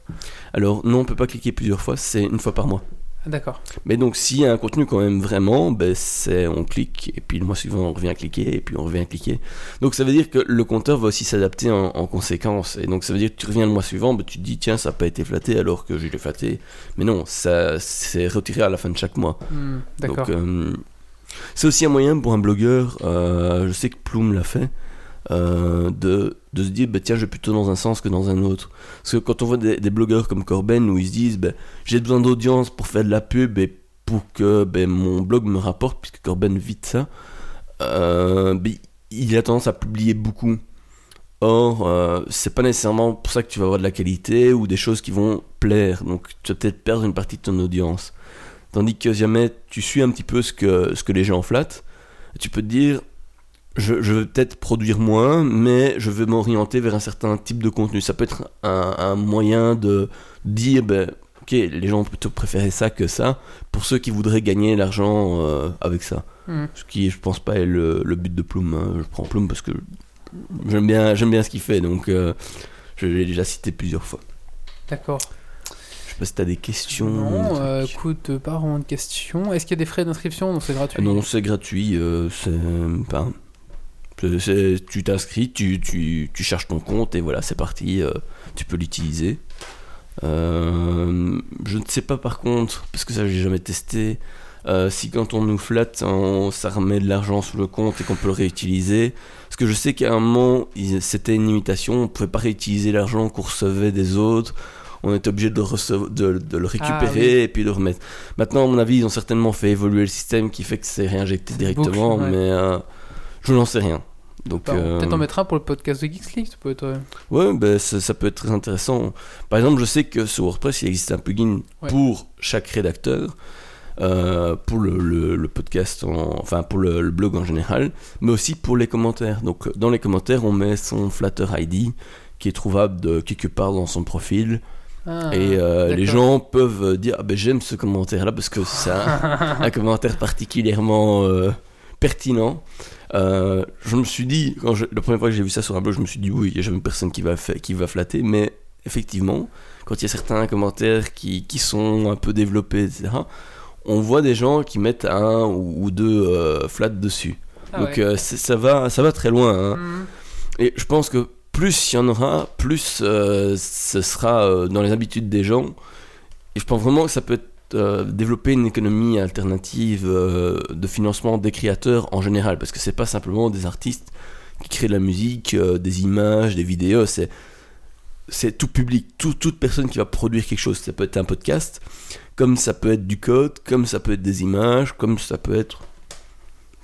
Alors, non, on peut pas cliquer plusieurs fois, c'est une fois par mois. D'accord. Mais donc, s'il y a un contenu quand même vraiment, ben, c'est on clique, et puis le mois suivant, on revient cliquer, et puis on revient cliquer. Donc, ça veut dire que le compteur va aussi s'adapter en, en conséquence. Et donc, ça veut dire que tu reviens le mois suivant, ben, tu te dis, tiens, ça n'a pas été flatté alors que je l'ai flatté. Mais non, ça c'est retiré à la fin de chaque mois. Hmm, d'accord. Donc, euh, c'est aussi un moyen pour un blogueur, euh, je sais que Plume l'a fait, euh, de, de se dire, bah, tiens, je vais plutôt dans un sens que dans un autre. Parce que quand on voit des, blogueurs comme Corben où ils se disent, bah, j'ai besoin d'audience pour faire de la pub et pour que ben, mon blog me rapporte, puisque Corben vit ça, euh, ben, il a tendance à publier beaucoup. Or, euh, c'est pas nécessairement pour ça que tu vas avoir de la qualité ou des choses qui vont plaire. Donc, tu vas peut-être perdre une partie de ton audience. Tandis que jamais tu suis un petit peu ce que, ce que les gens flattent, tu peux te dire je, je vais peut-être produire moins, mais je vais m'orienter vers un certain type de contenu. Ça peut être un, un moyen de dire ben, ok, les gens vont plutôt préférer ça que ça, pour ceux qui voudraient gagner l'argent euh, avec ça. Mhm. Ce qui, je pense pas, est le, le but de Plume. hein. Je prends Plume parce que j'aime bien, j'aime bien ce qu'il fait, donc euh, je l'ai déjà cité plusieurs fois. D'accord. Je sais pas si t'as des questions. Non, euh, écoute, pas vraiment de questions. Est-ce qu'il y a des frais d'inscription? Non, c'est gratuit. Non, c'est gratuit. euh, c'est pas. C'est- tu t'inscris, tu, tu, tu cherches ton compte et voilà, c'est parti. euh, tu peux l'utiliser. Euh, je ne sais pas par contre, parce que ça j'ai jamais testé, euh, si quand on nous flatte, on- ça remet de l'argent sur le compte et qu'on peut le réutiliser. Parce que je sais qu'à un moment, c'était une limitation, on pouvait pas réutiliser l'argent qu'on recevait des autres. On était obligé de, recev- de, de le récupérer Ah, oui. et puis de le remettre. Maintenant, à mon avis, ils ont certainement fait évoluer le système qui fait que c'est réinjecté directement, boucle, ouais. mais euh, je n'en sais rien. Donc, Bah, euh, Peut-être en mettre un pour le podcast de Geeks ça peut être. euh, Ouais, ben, ça, ça peut être très intéressant. Par exemple, je sais que sur WordPress, il existe un plugin Ouais. pour chaque rédacteur, euh, pour le, le- le podcast, en- enfin pour le, le blog en général, mais aussi pour les commentaires. Donc, dans les commentaires, on met son Flatter ID qui est trouvable de quelque part dans son profil. Ah, et euh, les gens peuvent dire ah ben j'aime ce commentaire là parce que c'est un, un commentaire particulièrement pertinent euh, je me suis dit, quand je- la première fois que j'ai vu ça sur un blog, je me suis dit, oui, il n'y a jamais personne qui va, qui va flatter, mais effectivement, quand il y a certains commentaires qui, qui sont un peu développés, etc., on voit des gens qui mettent un ou, deux euh, flats dessus. Ah Donc ouais. euh, ça, va, ça va très loin. hein. Mhm. Et je pense que plus il y en aura, plus ce sera dans les habitudes des gens. Et je pense vraiment que ça peut être, euh, développer une économie alternative euh, de financement des créateurs en général, parce que c'est pas simplement des artistes qui créent de la musique, euh, des images, des vidéos, c'est c'est tout public, tout- toute personne qui va produire quelque chose. Ça peut être un podcast, comme ça peut être du code, comme ça peut être des images, comme ça peut être,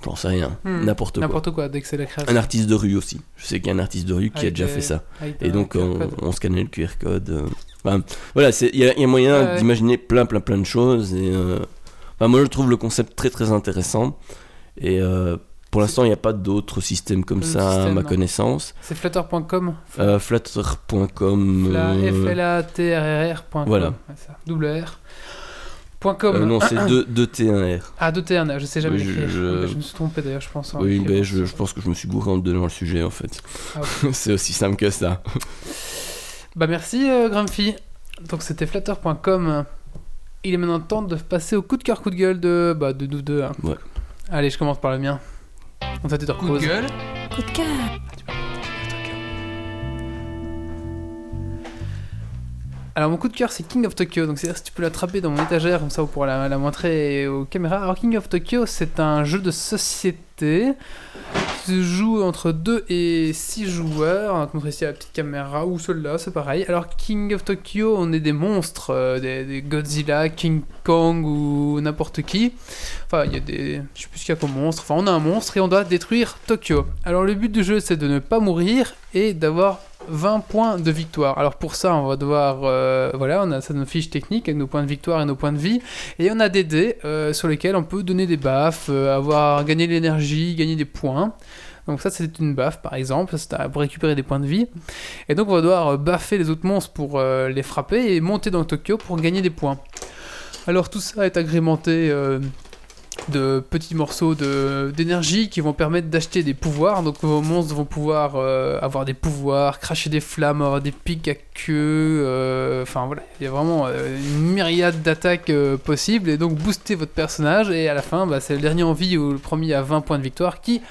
j'en sais rien, Hmm, n'importe quoi. N'importe quoi, dès que c'est la création. Un artiste de rue aussi. Je sais qu'il y a un artiste de rue qui a déjà des- fait ça. avec Et donc on, on scannait le QR code. Enfin, voilà, il y, y a moyen Ouais, ouais. d'imaginer plein, plein, plein de choses. Et euh, enfin, moi, je trouve le concept très, très intéressant. Et euh, pour l'instant, il n'y a pas d'autres systèmes comme ça à ma non. connaissance. C'est flutter.com. Euh, Flutter.com. Fla- euh, F-L-A-T-R-R.com. Voilà. Double R. .com. non, c'est 2T1R. Ah, 2T1, je sais jamais Oui, je- l'écrire. je- Je... me suis trompé d'ailleurs, je pense. en Oui, écrivant. ben, je, je pense que je me suis gouré en donnant le sujet en fait. Ah, c'est aussi simple que ça. Bah merci euh, Grumpy. Donc c'était flutter.com. Il est maintenant temps de passer au coup de cœur, coup de gueule de, bah, de nous deux. hein. Ouais. Allez, je commence par le mien. Coup de gueule. Coup de cœur. Alors mon coup de cœur c'est King of Tokyo, donc c'est-à-dire si tu peux l'attraper dans mon étagère, comme ça on pourra la, la montrer aux caméras. Alors King of Tokyo c'est un jeu de société se joue entre 2 et 6 joueurs. On va te montrer ici la petite caméra ou celle-là, c'est pareil. Alors King of Tokyo on est des monstres, euh, des, des Godzilla, King Kong ou n'importe qui. Enfin il y a des... je sais plus ce qu'il y a comme monstre. Enfin on a un monstre et on doit détruire Tokyo. Alors le but du jeu c'est de ne pas mourir et d'avoir 20 points de victoire. Alors pour ça, on va devoir, euh, voilà, on a ça nos fiches techniques avec nos points de victoire et nos points de vie, et on a des dés euh, sur lesquels on peut donner des baffes, euh, avoir gagné de l'énergie, gagner des points. Donc ça c'est une baffe par exemple, c'est pour récupérer des points de vie. Et donc on va devoir baffer les autres monstres pour les frapper et monter dans Tokyo pour gagner des points. Alors tout ça est agrémenté de petits morceaux d'énergie qui vont permettre d'acheter des pouvoirs. Donc vos monstres vont pouvoir euh, avoir des pouvoirs, cracher des flammes, avoir des pics à queue. euh, Enfin voilà, il y a vraiment euh, une myriade d'attaques possibles et donc booster votre personnage. Et à la fin, bah, c'est le dernier en vie ou le premier à 20 points de victoire qui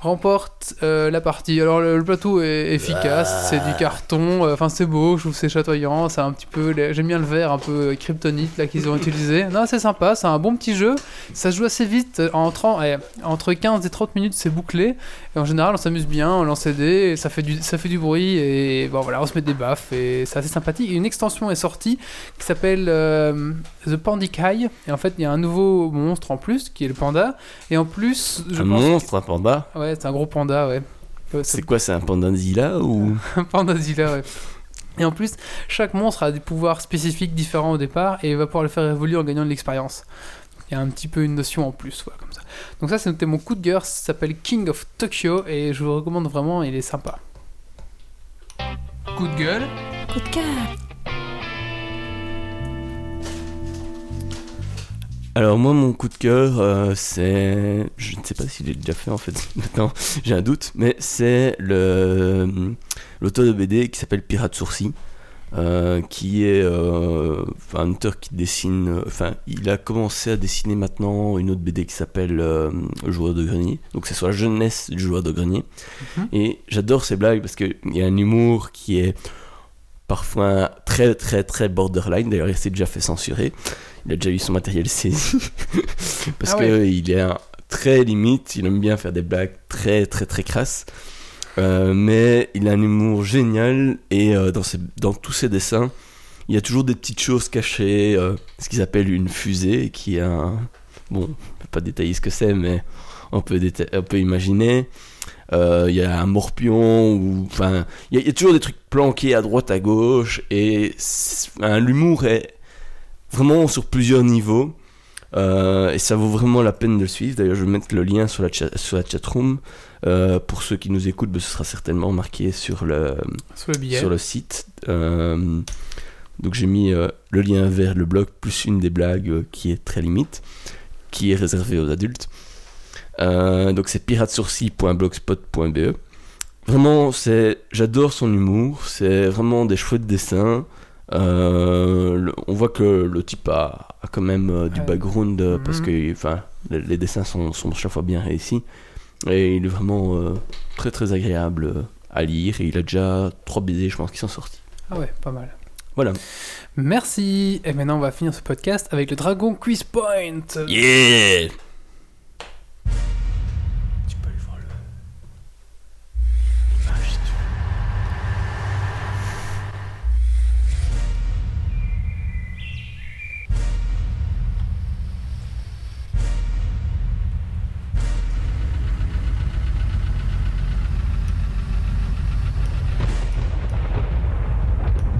remporte euh, la partie. Alors le, le plateau est efficace, c'est du carton, euh, enfin c'est beau, je trouve c'est chatoyant, c'est un petit peu, les- j'aime bien le vert un peu kryptonite là qu'ils ont utilisé. Non c'est sympa, c'est un bon petit jeu, ça se joue assez vite, en 30, eh, entre 15 et 30 minutes c'est bouclé, et en général on s'amuse bien, on lance des ça fait du, ça fait du bruit, et bon voilà, on se met des baffes, et c'est assez sympathique. Et une extension est sortie qui s'appelle euh, The Pandikai, et en fait il y a un nouveau monstre en plus, qui est le panda, et en plus... je un pense- monstre, un panda? Ouais, c'est un gros panda, ouais. Ouais, C'est quoi, c'est un pandazilla ou un pandazilla, ouais. Et en plus, chaque monstre a des pouvoirs spécifiques différents au départ et va pouvoir le faire évoluer en gagnant de l'expérience. Il y a un petit peu une notion en plus, voilà, comme ça. Donc ça, c'était mon coup de cœur, ça s'appelle King of Tokyo et je vous le recommande vraiment, il est sympa. Coup de gueule. Coup de cœur. Alors moi mon coup de cœur euh, c'est je ne sais pas s'il est déjà fait en fait maintenant j'ai un doute mais c'est le l'auteur de BD qui s'appelle Pirate Sourcil euh, qui est euh, un auteur qui dessine euh, enfin il a commencé à dessiner maintenant une autre BD qui s'appelle euh, Le joueur de grenier. Donc c'est sur la jeunesse du joueur de grenier. Mhm. et j'adore ces blagues parce qu'il y a un humour qui est parfois très très très borderline. D'ailleurs il s'est déjà fait censurer il a déjà eu son matériel saisi. Parce Ah que ouais. il est un- très limite il aime bien faire des blagues très très très crasses. Euh, mais il a un humour génial et euh, dans, ses- dans tous ses dessins il y a toujours des petites choses cachées euh, ce qu'ils appellent une fusée qui est un bon on peut pas détailler ce que c'est mais on peut, déta- on peut imaginer. Il y a un morpion ou enfin il y, a- il y a toujours des trucs planqués à droite à gauche et enfin, l'humour est vraiment sur plusieurs niveaux euh, et ça vaut vraiment la peine de le suivre d'ailleurs je vais mettre le lien sur la, cha- sur la chatroom Euh, pour ceux qui nous écoutent ben, ce sera certainement marqué sur le, Sur le billet. sur le site Euh, donc j'ai mis le lien vers le blog plus une des blagues qui est très limite qui est réservée aux adultes donc c'est piratesourcil.blogspot.be. Vraiment, j'adore son humour. C'est vraiment des chouettes dessins. Euh, le- on voit que le type a, a quand même euh, du background euh, parce Mhm. que, enfin, les, les dessins sont, sont chaque fois bien réussis. Et il est vraiment très très agréable à lire et il a déjà 3 BD, je pense, qui sont sortis. Ah ouais, pas mal. Voilà. Merci. Et maintenant, on va finir ce podcast avec le Dragon Quiz Point. Yeah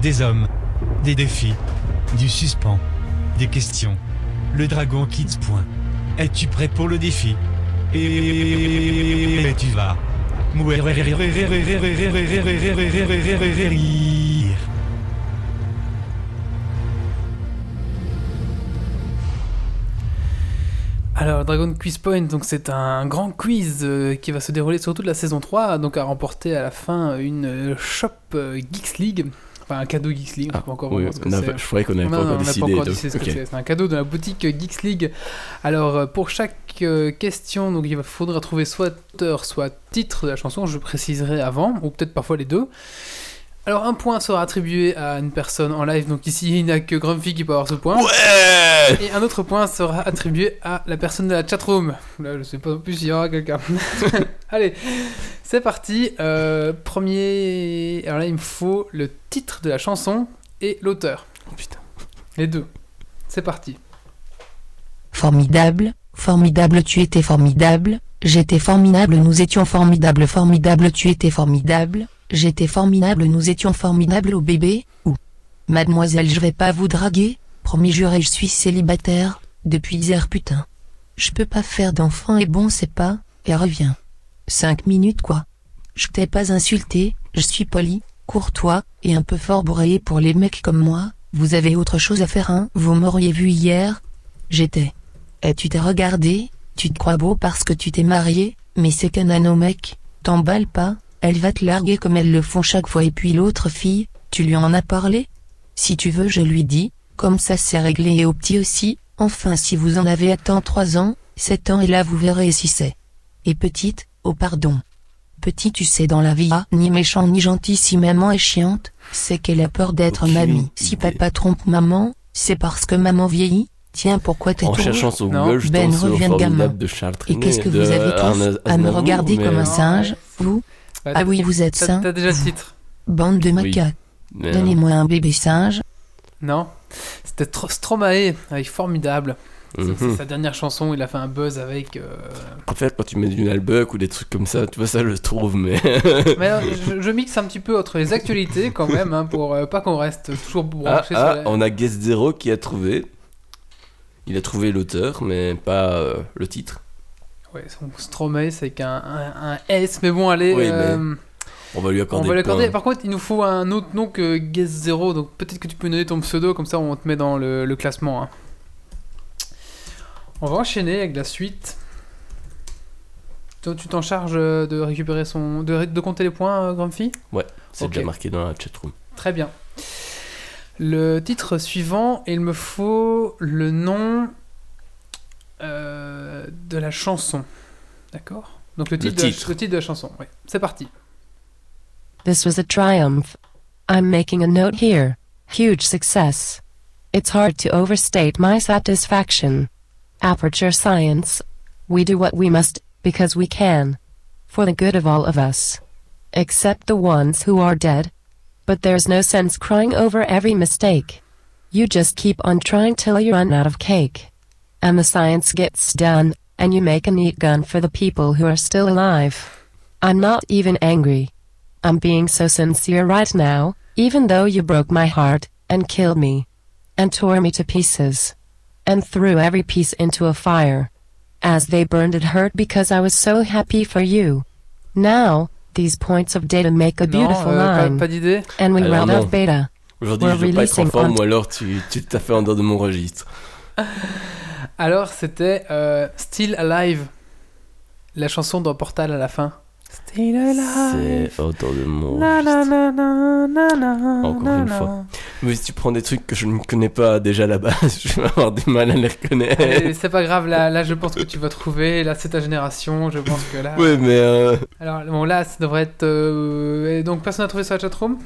Des hommes, des défis, du suspens, des questions. Le dragon Kids point. Es-tu prêt pour le défi? Et tu vas. Alors, Dragon Quiz Point, donc c'est un grand quiz euh, qui va se dérouler sur toute la saison 3, donc à remporter à la fin une euh, shop euh, Geeks League. Enfin, un cadeau Geeks League, on pas encore oui, ce que c'est. pas- je croyais qu'on avait Non, pas encore décidé, encore décidé ce que c'est. C'est un cadeau de la boutique Geeks League. Alors, euh, pour chaque euh, question, donc il faudra trouver soit auteur, soit titre de la chanson, je préciserai avant, ou peut-être parfois les deux. Alors, un point sera attribué à une personne en live, donc ici il n'y a que Grumpy qui peut avoir ce point. Ouais Et un autre point sera attribué à la personne de la chatroom. Là, je sais pas non plus s'il y aura quelqu'un. Allez, c'est parti. Euh, premier. Alors là, il me faut le titre de la chanson et l'auteur. putain. Les deux. C'est parti. Formidable, formidable, tu étais formidable, j'étais formidable, nous étions formidables, formidable, tu étais formidable, j'étais formidable, nous étions formidables au bébé, ou Mademoiselle, je vais pas vous draguer, promis juré, je suis célibataire, depuis hier putain. Je peux pas faire d'enfant et bon, c'est pas, et reviens. Cinq minutes quoi. Je t'ai pas insulté, je suis poli, courtois, et un peu fort bourré pour les mecs comme moi, vous avez autre chose à faire hein Vous m'auriez vu hier J'étais. Et tu t'es regardé, tu te crois beau parce que tu t'es marié, mais c'est qu'un anneau mec, t'emballe pas, elle va te larguer comme elles le font chaque fois et puis l'autre fille, tu lui en as parlé? Si tu veux je lui dis, comme ça c'est réglé et au petit aussi, enfin si vous en avez atteint 3 ans, 7 ans et là vous verrez si c'est. Et petite, oh pardon. Petit tu sais dans la vie, ah, ni méchant ni gentil si maman est chiante, c'est qu'elle a peur d'être mamie. Si papa trompe maman, c'est parce que maman vieillit. Tiens pourquoi t'es En tout cherchant rouge sur Google, je Ben de gamin. De Charles Et qu'est-ce que de vous avez tous à me regarder comme un singe, vous? Bah, Ah oui vous êtes sain t'as déjà le titre Bande de macaques. Euh, Donnez-moi un bébé singe. Non C'était Tro- Stromae avec Formidable. C'est- Mhm. C'est sa dernière chanson, il a fait un buzz avec. euh, En fait, quand tu mets du Nalbuck ou des trucs comme ça, tu vois, ça je le trouve, mais. Mais alors, je, je mixe un petit peu entre les actualités quand même, hein, pour euh, pas qu'on reste toujours Ah, branché ah, sur la... on a Guest Zero qui a trouvé. Il a trouvé l'auteur, mais pas euh, le titre. Ouais, son Stromae, c'est avec un, un- S, mais bon, allez. Oui, euh, on va lui accorder On va le lui accorder. point. Par contre, il nous faut un autre nom que Guest Zero, donc peut-être que tu peux nous donner ton pseudo, comme ça on te met dans le, le classement. hein. On va enchaîner avec la suite. Toi, tu t'en charges euh, de récupérer son. de, de compter les points, euh, Grumpy? Ouais, c'est déjà marqué dans la chatroom. Très bien. Le titre suivant, il me faut le nom euh, de la chanson. D'accord Donc le Le titre, de la- le titre de la chanson, oui. C'est parti. This was a triumph. I'm making a note here. Huge success. It's hard to overstate my satisfaction. Aperture Science. We do what we must, because we can. For the good of all of us. Except the ones who are dead. But there's no sense crying over every mistake. You just keep on trying till you run out of cake. And the science gets done, and you make a neat gun for the people who are still alive. I'm not even angry. I'm being so sincere right now, even though you broke my heart, and killed me. And tore me to pieces. And threw every piece into a fire. As they burned it hurt because I was so happy for you. Now, these points of data make a Non, beautiful euh, pas- line. pas d'idée And we Alors ah, round non. off beta. Aujourd'hui, We're je veux pas être en releasing forme, on- ou alors tu tu t'as fait en dehors de mon registre. Alors, c'était euh, Still Alive, la chanson dans Portal à la fin. Still alive. C'est autour de mon. Na, na, na, na, na, na, Encore na, une na. fois. Mais si tu prends des trucs que je ne connais pas déjà là-bas, je vais avoir du mal à les reconnaître. Allez, C'est pas grave, là, là je pense que tu vas trouver. Là c'est ta génération, je pense que là. Ouais, mais euh, Alors bon, là ça devrait être. euh, et Donc personne n'a trouvé sur la chatroom?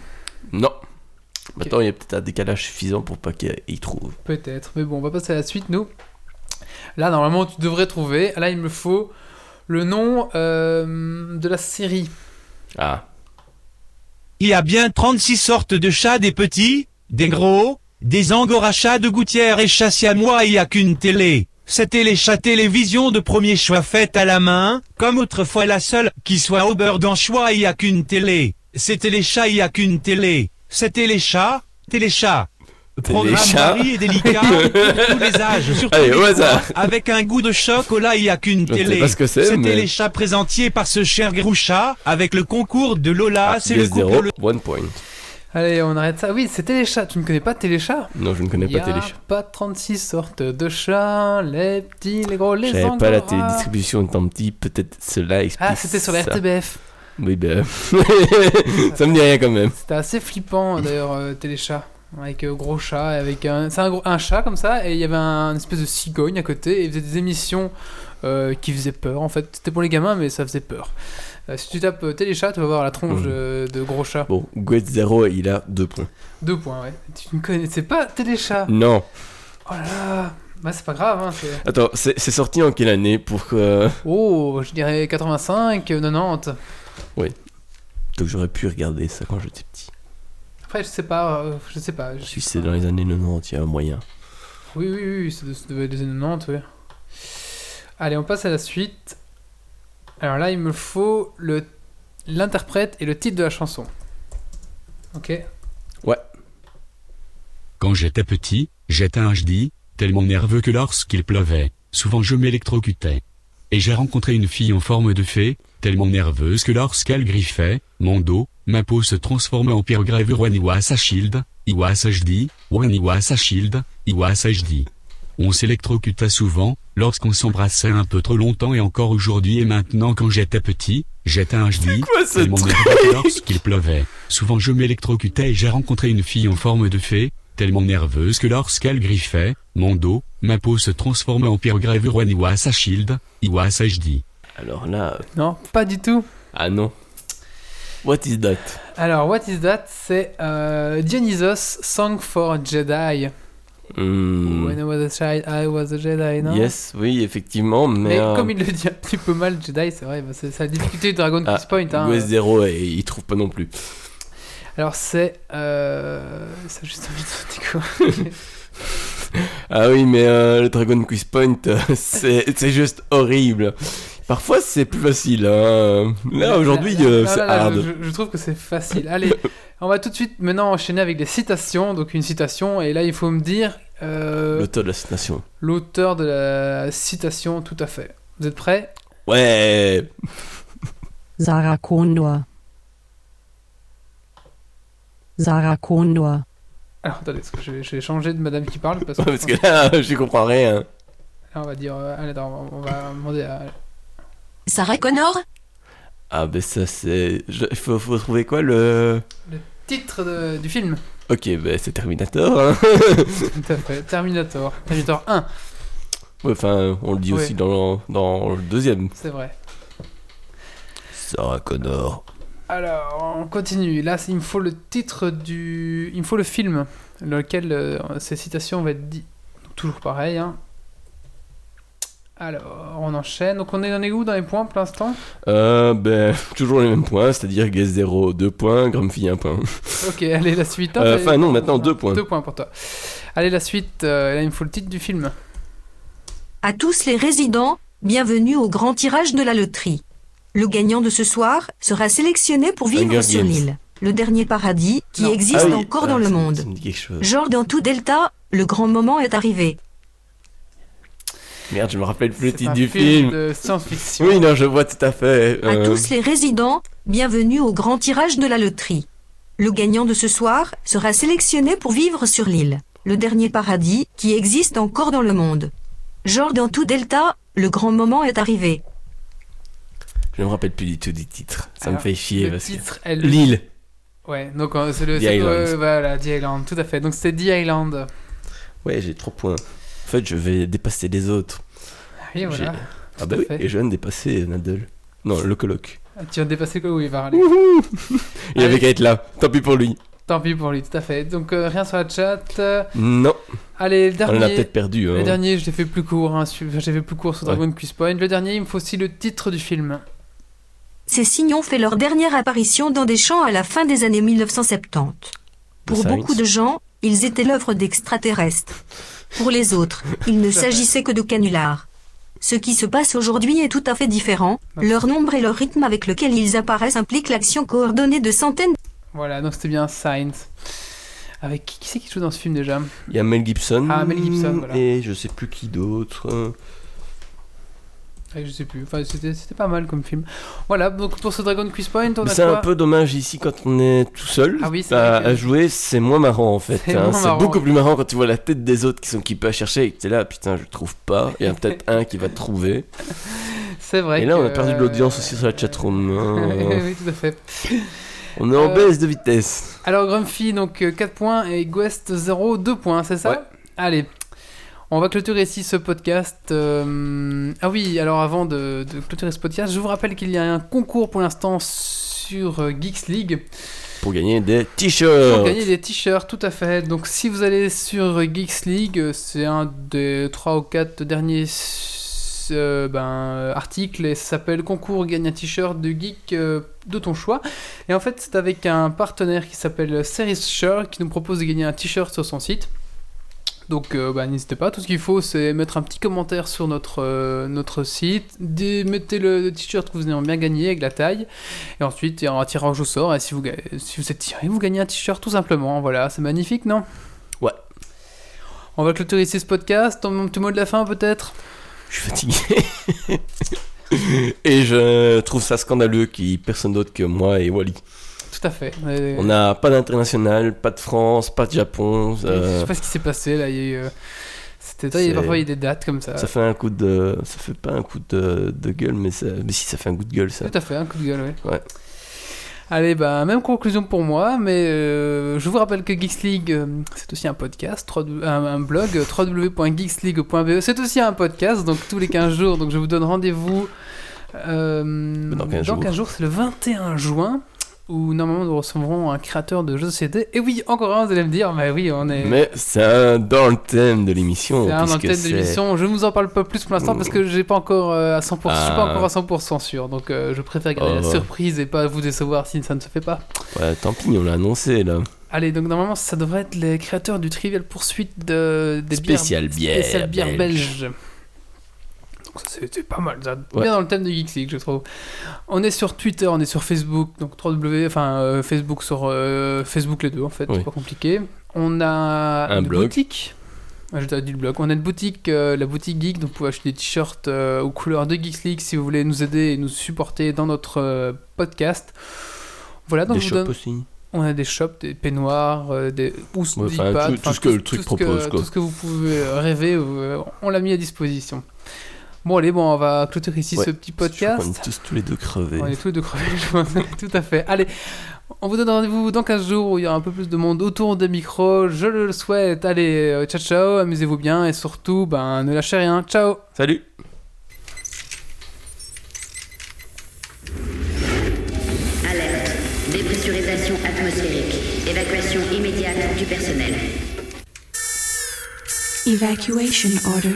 Non. Maintenant, il y a peut-être un décalage suffisant pour pas qu'il trouve. Peut-être, mais bon, on va passer à la suite, nous. Là, normalement, tu devrais trouver. Là, il me faut le nom euh, de la série. Ah. Il y a bien 36 sortes de chats, des petits, des gros, des angora-chats de gouttière et chats siamois, il n'y a qu'une télé. C'était les chats télévision de premier choix faite à la main, comme autrefois la seule qui soit au beurre d'anchois, il n'y a qu'une télé. C'était les chats, il n'y a qu'une télé. C'était les chats, téléchats. Programme varié et délicat pour tous les âges, surtout Allez, les au hasard. avec un goût de chocolat, il n'y a qu'une Je ne sais télé. pas ce que c'est, C'était mais- les chats présentiers par ce cher Grouchat, avec le concours de Lola, c'est le couple one point. Allez, on arrête ça. Oui, c'est Téléchat. Tu ne connais pas Téléchat Non, je ne connais pas Téléchat. pas 36 sortes de chats, les petits, les gros, les Je savais pas la télédistribution étant petit, peut-être cela explique. Ah, c'était sur la. RTBF. Oui, ben. ça me dit rien quand même. C'était assez flippant d'ailleurs, euh, Téléchat. Avec euh, gros chat, avec un, c'est un, un chat comme ça, et il y avait un, une espèce de cigogne à côté, et il faisait des émissions euh, qui faisaient peur. En fait, c'était pour les gamins, mais ça faisait peur. Euh, si tu tapes euh, Téléchat, tu vas voir la tronche Mhm. de, de gros chat. Bon, Guet 0, il a deux points. Deux points, ouais. Tu ne connaissais pas Téléchat? Non. Oh là là Bah, c'est pas grave, hein. c'est- Attends, c'est c'est sorti en quelle année pour que. Oh, je dirais 85, euh, 90. Oui. Donc j'aurais pu regarder ça quand j'étais petit. Après, je sais pas, euh, je sais pas. je- Si c'est dans les années 90, il y a un moyen. Oui, oui, oui, devait être des années 90, oui. Allez, on passe à la suite. Alors là, il me faut le l'interprète et le titre de la chanson. Ok Ouais. Quand j'étais petit, j'étais un HD, tellement nerveux que lorsqu'il pleuvait, souvent je m'électrocutais. Et j'ai rencontré une fille en forme de fée, tellement nerveuse que lorsqu'elle griffait, mon dos, ma peau se transformait en pierre grève Iwasa Shield, Iwasa HD, Iwasa Shield, Iwasa HD. On s'électrocuta souvent, lorsqu'on s'embrassait un peu trop longtemps et encore aujourd'hui et maintenant quand j'étais petit, j'étais un HD, quoi ce lorsqu'il pleuvait. Souvent je m'électrocutais et j'ai rencontré une fille en forme de fée, tellement nerveuse que lorsqu'elle griffait, mon dos, ma peau se transformait en pierre grève Iwasa Shield, Iwasa HD. Alors là. euh, Non, pas du tout. Ah non. What is that? Alors, What is that? C'est euh, Dionysos Song for Jedi. Hmm. When I was a child, I was a Jedi, non? Yes, oui, effectivement, mais. Mais euh, comme il le dit un petit peu mal, Jedi, c'est vrai, bah, c'est la difficulté de Dragon ah, Quest Point. Hein. Guet 0, et il trouve pas non plus. Alors, c'est. Euh... Ça, a juste envie de. Ah oui, mais euh, le Dragon Quiz Point, euh, c'est c'est juste horrible. Parfois, c'est plus facile. Hein. Là, aujourd'hui, euh, c'est hard. Je, je trouve que c'est facile. Allez, on va tout de suite maintenant enchaîner avec des citations. Donc, une citation, et là, il faut me dire. euh, L'auteur de la citation. L'auteur de la citation, tout à fait. Vous êtes prêts? Ouais. Sarah Kondor. Sarah Kondor. Alors, attendez, parce que je, vais- je vais changer de madame qui parle. Parce, que là, je comprends rien. Là, on va dire. euh, allez, attends, on va demander à. Sarah Connor? Ah, ben ça, c'est. je- Il faut, faut trouver quoi le. Le titre de- du film. Ok, ben c'est Terminator. Hein. Tout à fait. Terminator. Terminator 1, Ouais, Enfin, on le dit Ouais. aussi dans, dans le deuxième. c'est vrai. Sarah Connor. Alors, on continue. Là, il me faut le titre du. Il me faut le film dans lequel euh, ces citations vont être dites. Toujours pareil. Hein. Alors, on enchaîne. Donc, on est dans les où dans les points pour l'instant? Euh, ben, toujours les mêmes points, c'est-à-dire Guess 0, 2 points, Grumpy 1 point. Ok, allez, la suite. Euh, Hein, Enfin, non, maintenant 2 points. Deux points pour toi. Allez, la suite. euh, là, il me faut le titre du film. À tous les résidents, bienvenue au grand tirage de la loterie. Le gagnant de ce soir sera sélectionné pour vivre Hunger sur Games. l'île. Le dernier paradis qui Non. existe Ah oui, encore ah, dans le ça- monde. ça me dit quelque chose. Genre dans tout Delta, le grand moment est arrivé. Merde, je me rappelle plus le C'est titre un du film film. de science-fiction. Oui, non, je vois tout à fait. À euh, tous les résidents, bienvenue au grand tirage de la loterie. Le gagnant de ce soir sera sélectionné pour vivre sur l'île. Le dernier paradis qui existe encore dans le monde. Genre dans tout Delta, le grand moment est arrivé. Je me rappelle plus du tout du titre. Ça me Alors, fait chier. le parce que- titre est le- Lille. Ouais, donc euh, c'est le. The Island. ouais, voilà, The Island, tout à fait. Donc c'était The Island. Ouais, j'ai trois points. En fait, je vais dépasser les autres. Voilà. J'ai- Ah bah oui, fait. et je viens de dépasser Nadal. Non, le coloc. Ah, Tu as dépassé quoi Oui, il va aller. Il avait qu'à être là. Tant pis pour lui. Tant pis pour lui, tout à fait. Donc euh, rien sur la chat. Non. Allez, le dernier. On en a peut-être perdu. Hein. Le dernier, je l'ai fait plus court. Hein, j'ai fait plus court sur Ouais. Dragon Quest Point. Le dernier, il me faut aussi le titre du film. Ces signes ont fait leur dernière apparition dans des champs à la fin des années 1970. Pour beaucoup de gens, ils étaient l'œuvre d'extraterrestres. Pour les autres, il ne s'agissait que de canulars. Ce qui se passe aujourd'hui est tout à fait différent. Leur nombre et le rythme avec lequel ils apparaissent impliquent l'action coordonnée de centaines Voilà, donc c'était bien Science. Avec qui, qui c'est qui joue dans ce film déjà? Il y a Mel Gibson. Ah, Mel Gibson, voilà. Et je sais plus qui d'autre. Euh, Ouais, Je sais plus. Enfin, c'était c'était pas mal comme film. Voilà, donc pour ce Dragon Quest Point, on Mais a c'est quoi un peu dommage ici quand on est tout seul Ah oui, à, vrai que- à jouer, c'est moins marrant en fait. C'est hein. moins C'est marrant. beaucoup plus marrant quand tu vois la tête des autres qui sont occupés à chercher et que t'es là, putain, je trouve pas. Il y a peut-être un qui va te trouver. C'est vrai Et là, on a perdu de l'audience aussi sur la chatroom. hein. oui, tout à fait. on est en Euh, baisse de vitesse. Alors Grumpy, donc euh, 4 points et Guest 0, 2 points, c'est ça Allez. On va clôturer ici ce podcast. euh, Ah oui, alors avant de, de clôturer ce podcast, je vous rappelle qu'il y a un concours pour l'instant sur euh, Geeks League Pour gagner des t-shirts. pour gagner des t-shirts, tout à fait. Donc si vous allez sur Geeks League, euh, c'est un des 3 ou 4 derniers euh, ben, euh, articles et ça s'appelle Concours gagne un t-shirt de geek euh, de ton choix. Et en fait, c'est avec un partenaire qui s'appelle Series Shirt qui nous propose de gagner un t-shirt sur son site. Donc euh, bah, n'hésitez pas, tout ce qu'il faut c'est mettre un petit commentaire sur notre, euh, notre site, mettez le t-shirt que vous avez bien gagné avec la taille, et ensuite il y aura un tirage au sort, et si vous, si vous êtes tiré, vous gagnez un t-shirt tout simplement, voilà, c'est magnifique non? Ouais. On va clôturer ce podcast, ton petit mot de la fin peut-être? Je suis fatigué. et je trouve ça scandaleux qu'il personne d'autre que moi et Wally. Tout à fait. Euh, On n'a pas d'international, pas de France, pas de Japon. Je euh, sais pas ce qui s'est passé là, il y a eu, euh, C'était parfois il y a des dates comme ça. Ça fait un coup de. Ça fait pas un coup de, de gueule, mais, ça... mais si, ça fait un coup de gueule, ça. Tout à fait, un coup de gueule. Ouais. Allez, bah, même conclusion pour moi, mais euh, je vous rappelle que Geeks League, euh, c'est aussi un podcast, 3W un, un blog, www.geeksleague.be. C'est aussi un podcast, donc tous les 15 jours, donc je vous donne rendez-vous euh, Dans 15 jours. jours, c'est le 21 juin, où normalement nous recevrons un créateur de jeux de société. Et oui, encore un, vous allez me dire, mais oui, on est... Mais c'est un dans le thème de l'émission. C'est un dans le thème de l'émission. Je ne vous en parle pas plus pour l'instant parce que j'ai pas encore euh, à 100%, je suis pas Ah. encore à 100% sûr. Donc euh, je préfère garder Oh, la ouais. surprise et pas vous décevoir si ça ne se fait pas. Ouais, tant pis, on l'a annoncé là. Allez, donc normalement ça devrait être les créateurs du Trivial Poursuite de, des Spécial bière spécial bière belge. belge. Donc ça, c'est pas mal, ça. Ouais. bien dans le thème de Geeks League, je trouve. On est sur Twitter, on est sur Facebook, donc www, enfin euh, Facebook sur euh, Facebook les deux en fait, Oui. c'est pas compliqué. On a Un une blog. boutique. Ah, J'ai déjà dit le blog. On a une boutique, euh, la boutique Geek, donc vous pouvez acheter des t-shirts euh, aux couleurs de Geeks League si vous voulez nous aider et nous supporter dans notre euh, podcast. Voilà, donc Des je vous shops donne- aussi. On a des shops, des peignoirs, euh, des housses, Ouais, tout- tout ce que le truc tout ce que- propose, quoi. Tout ce que vous pouvez rêver, euh, on l'a mis à disposition. Bon, allez, bon, on va clôturer ici Ouais, ce petit je crois podcast. qu'on est tous, tous les deux crevés. On est tous les deux crevés, je pense. tout à fait. Allez, on vous donne rendez-vous dans 15 jours où il y aura un peu plus de monde autour des micros. Je le souhaite. Allez, euh, ciao ciao, amusez-vous bien et surtout, ben, ne lâchez rien. Ciao Salut Alerte. Dépressurisation atmosphérique. Évacuation immédiate du personnel. Evacuation order.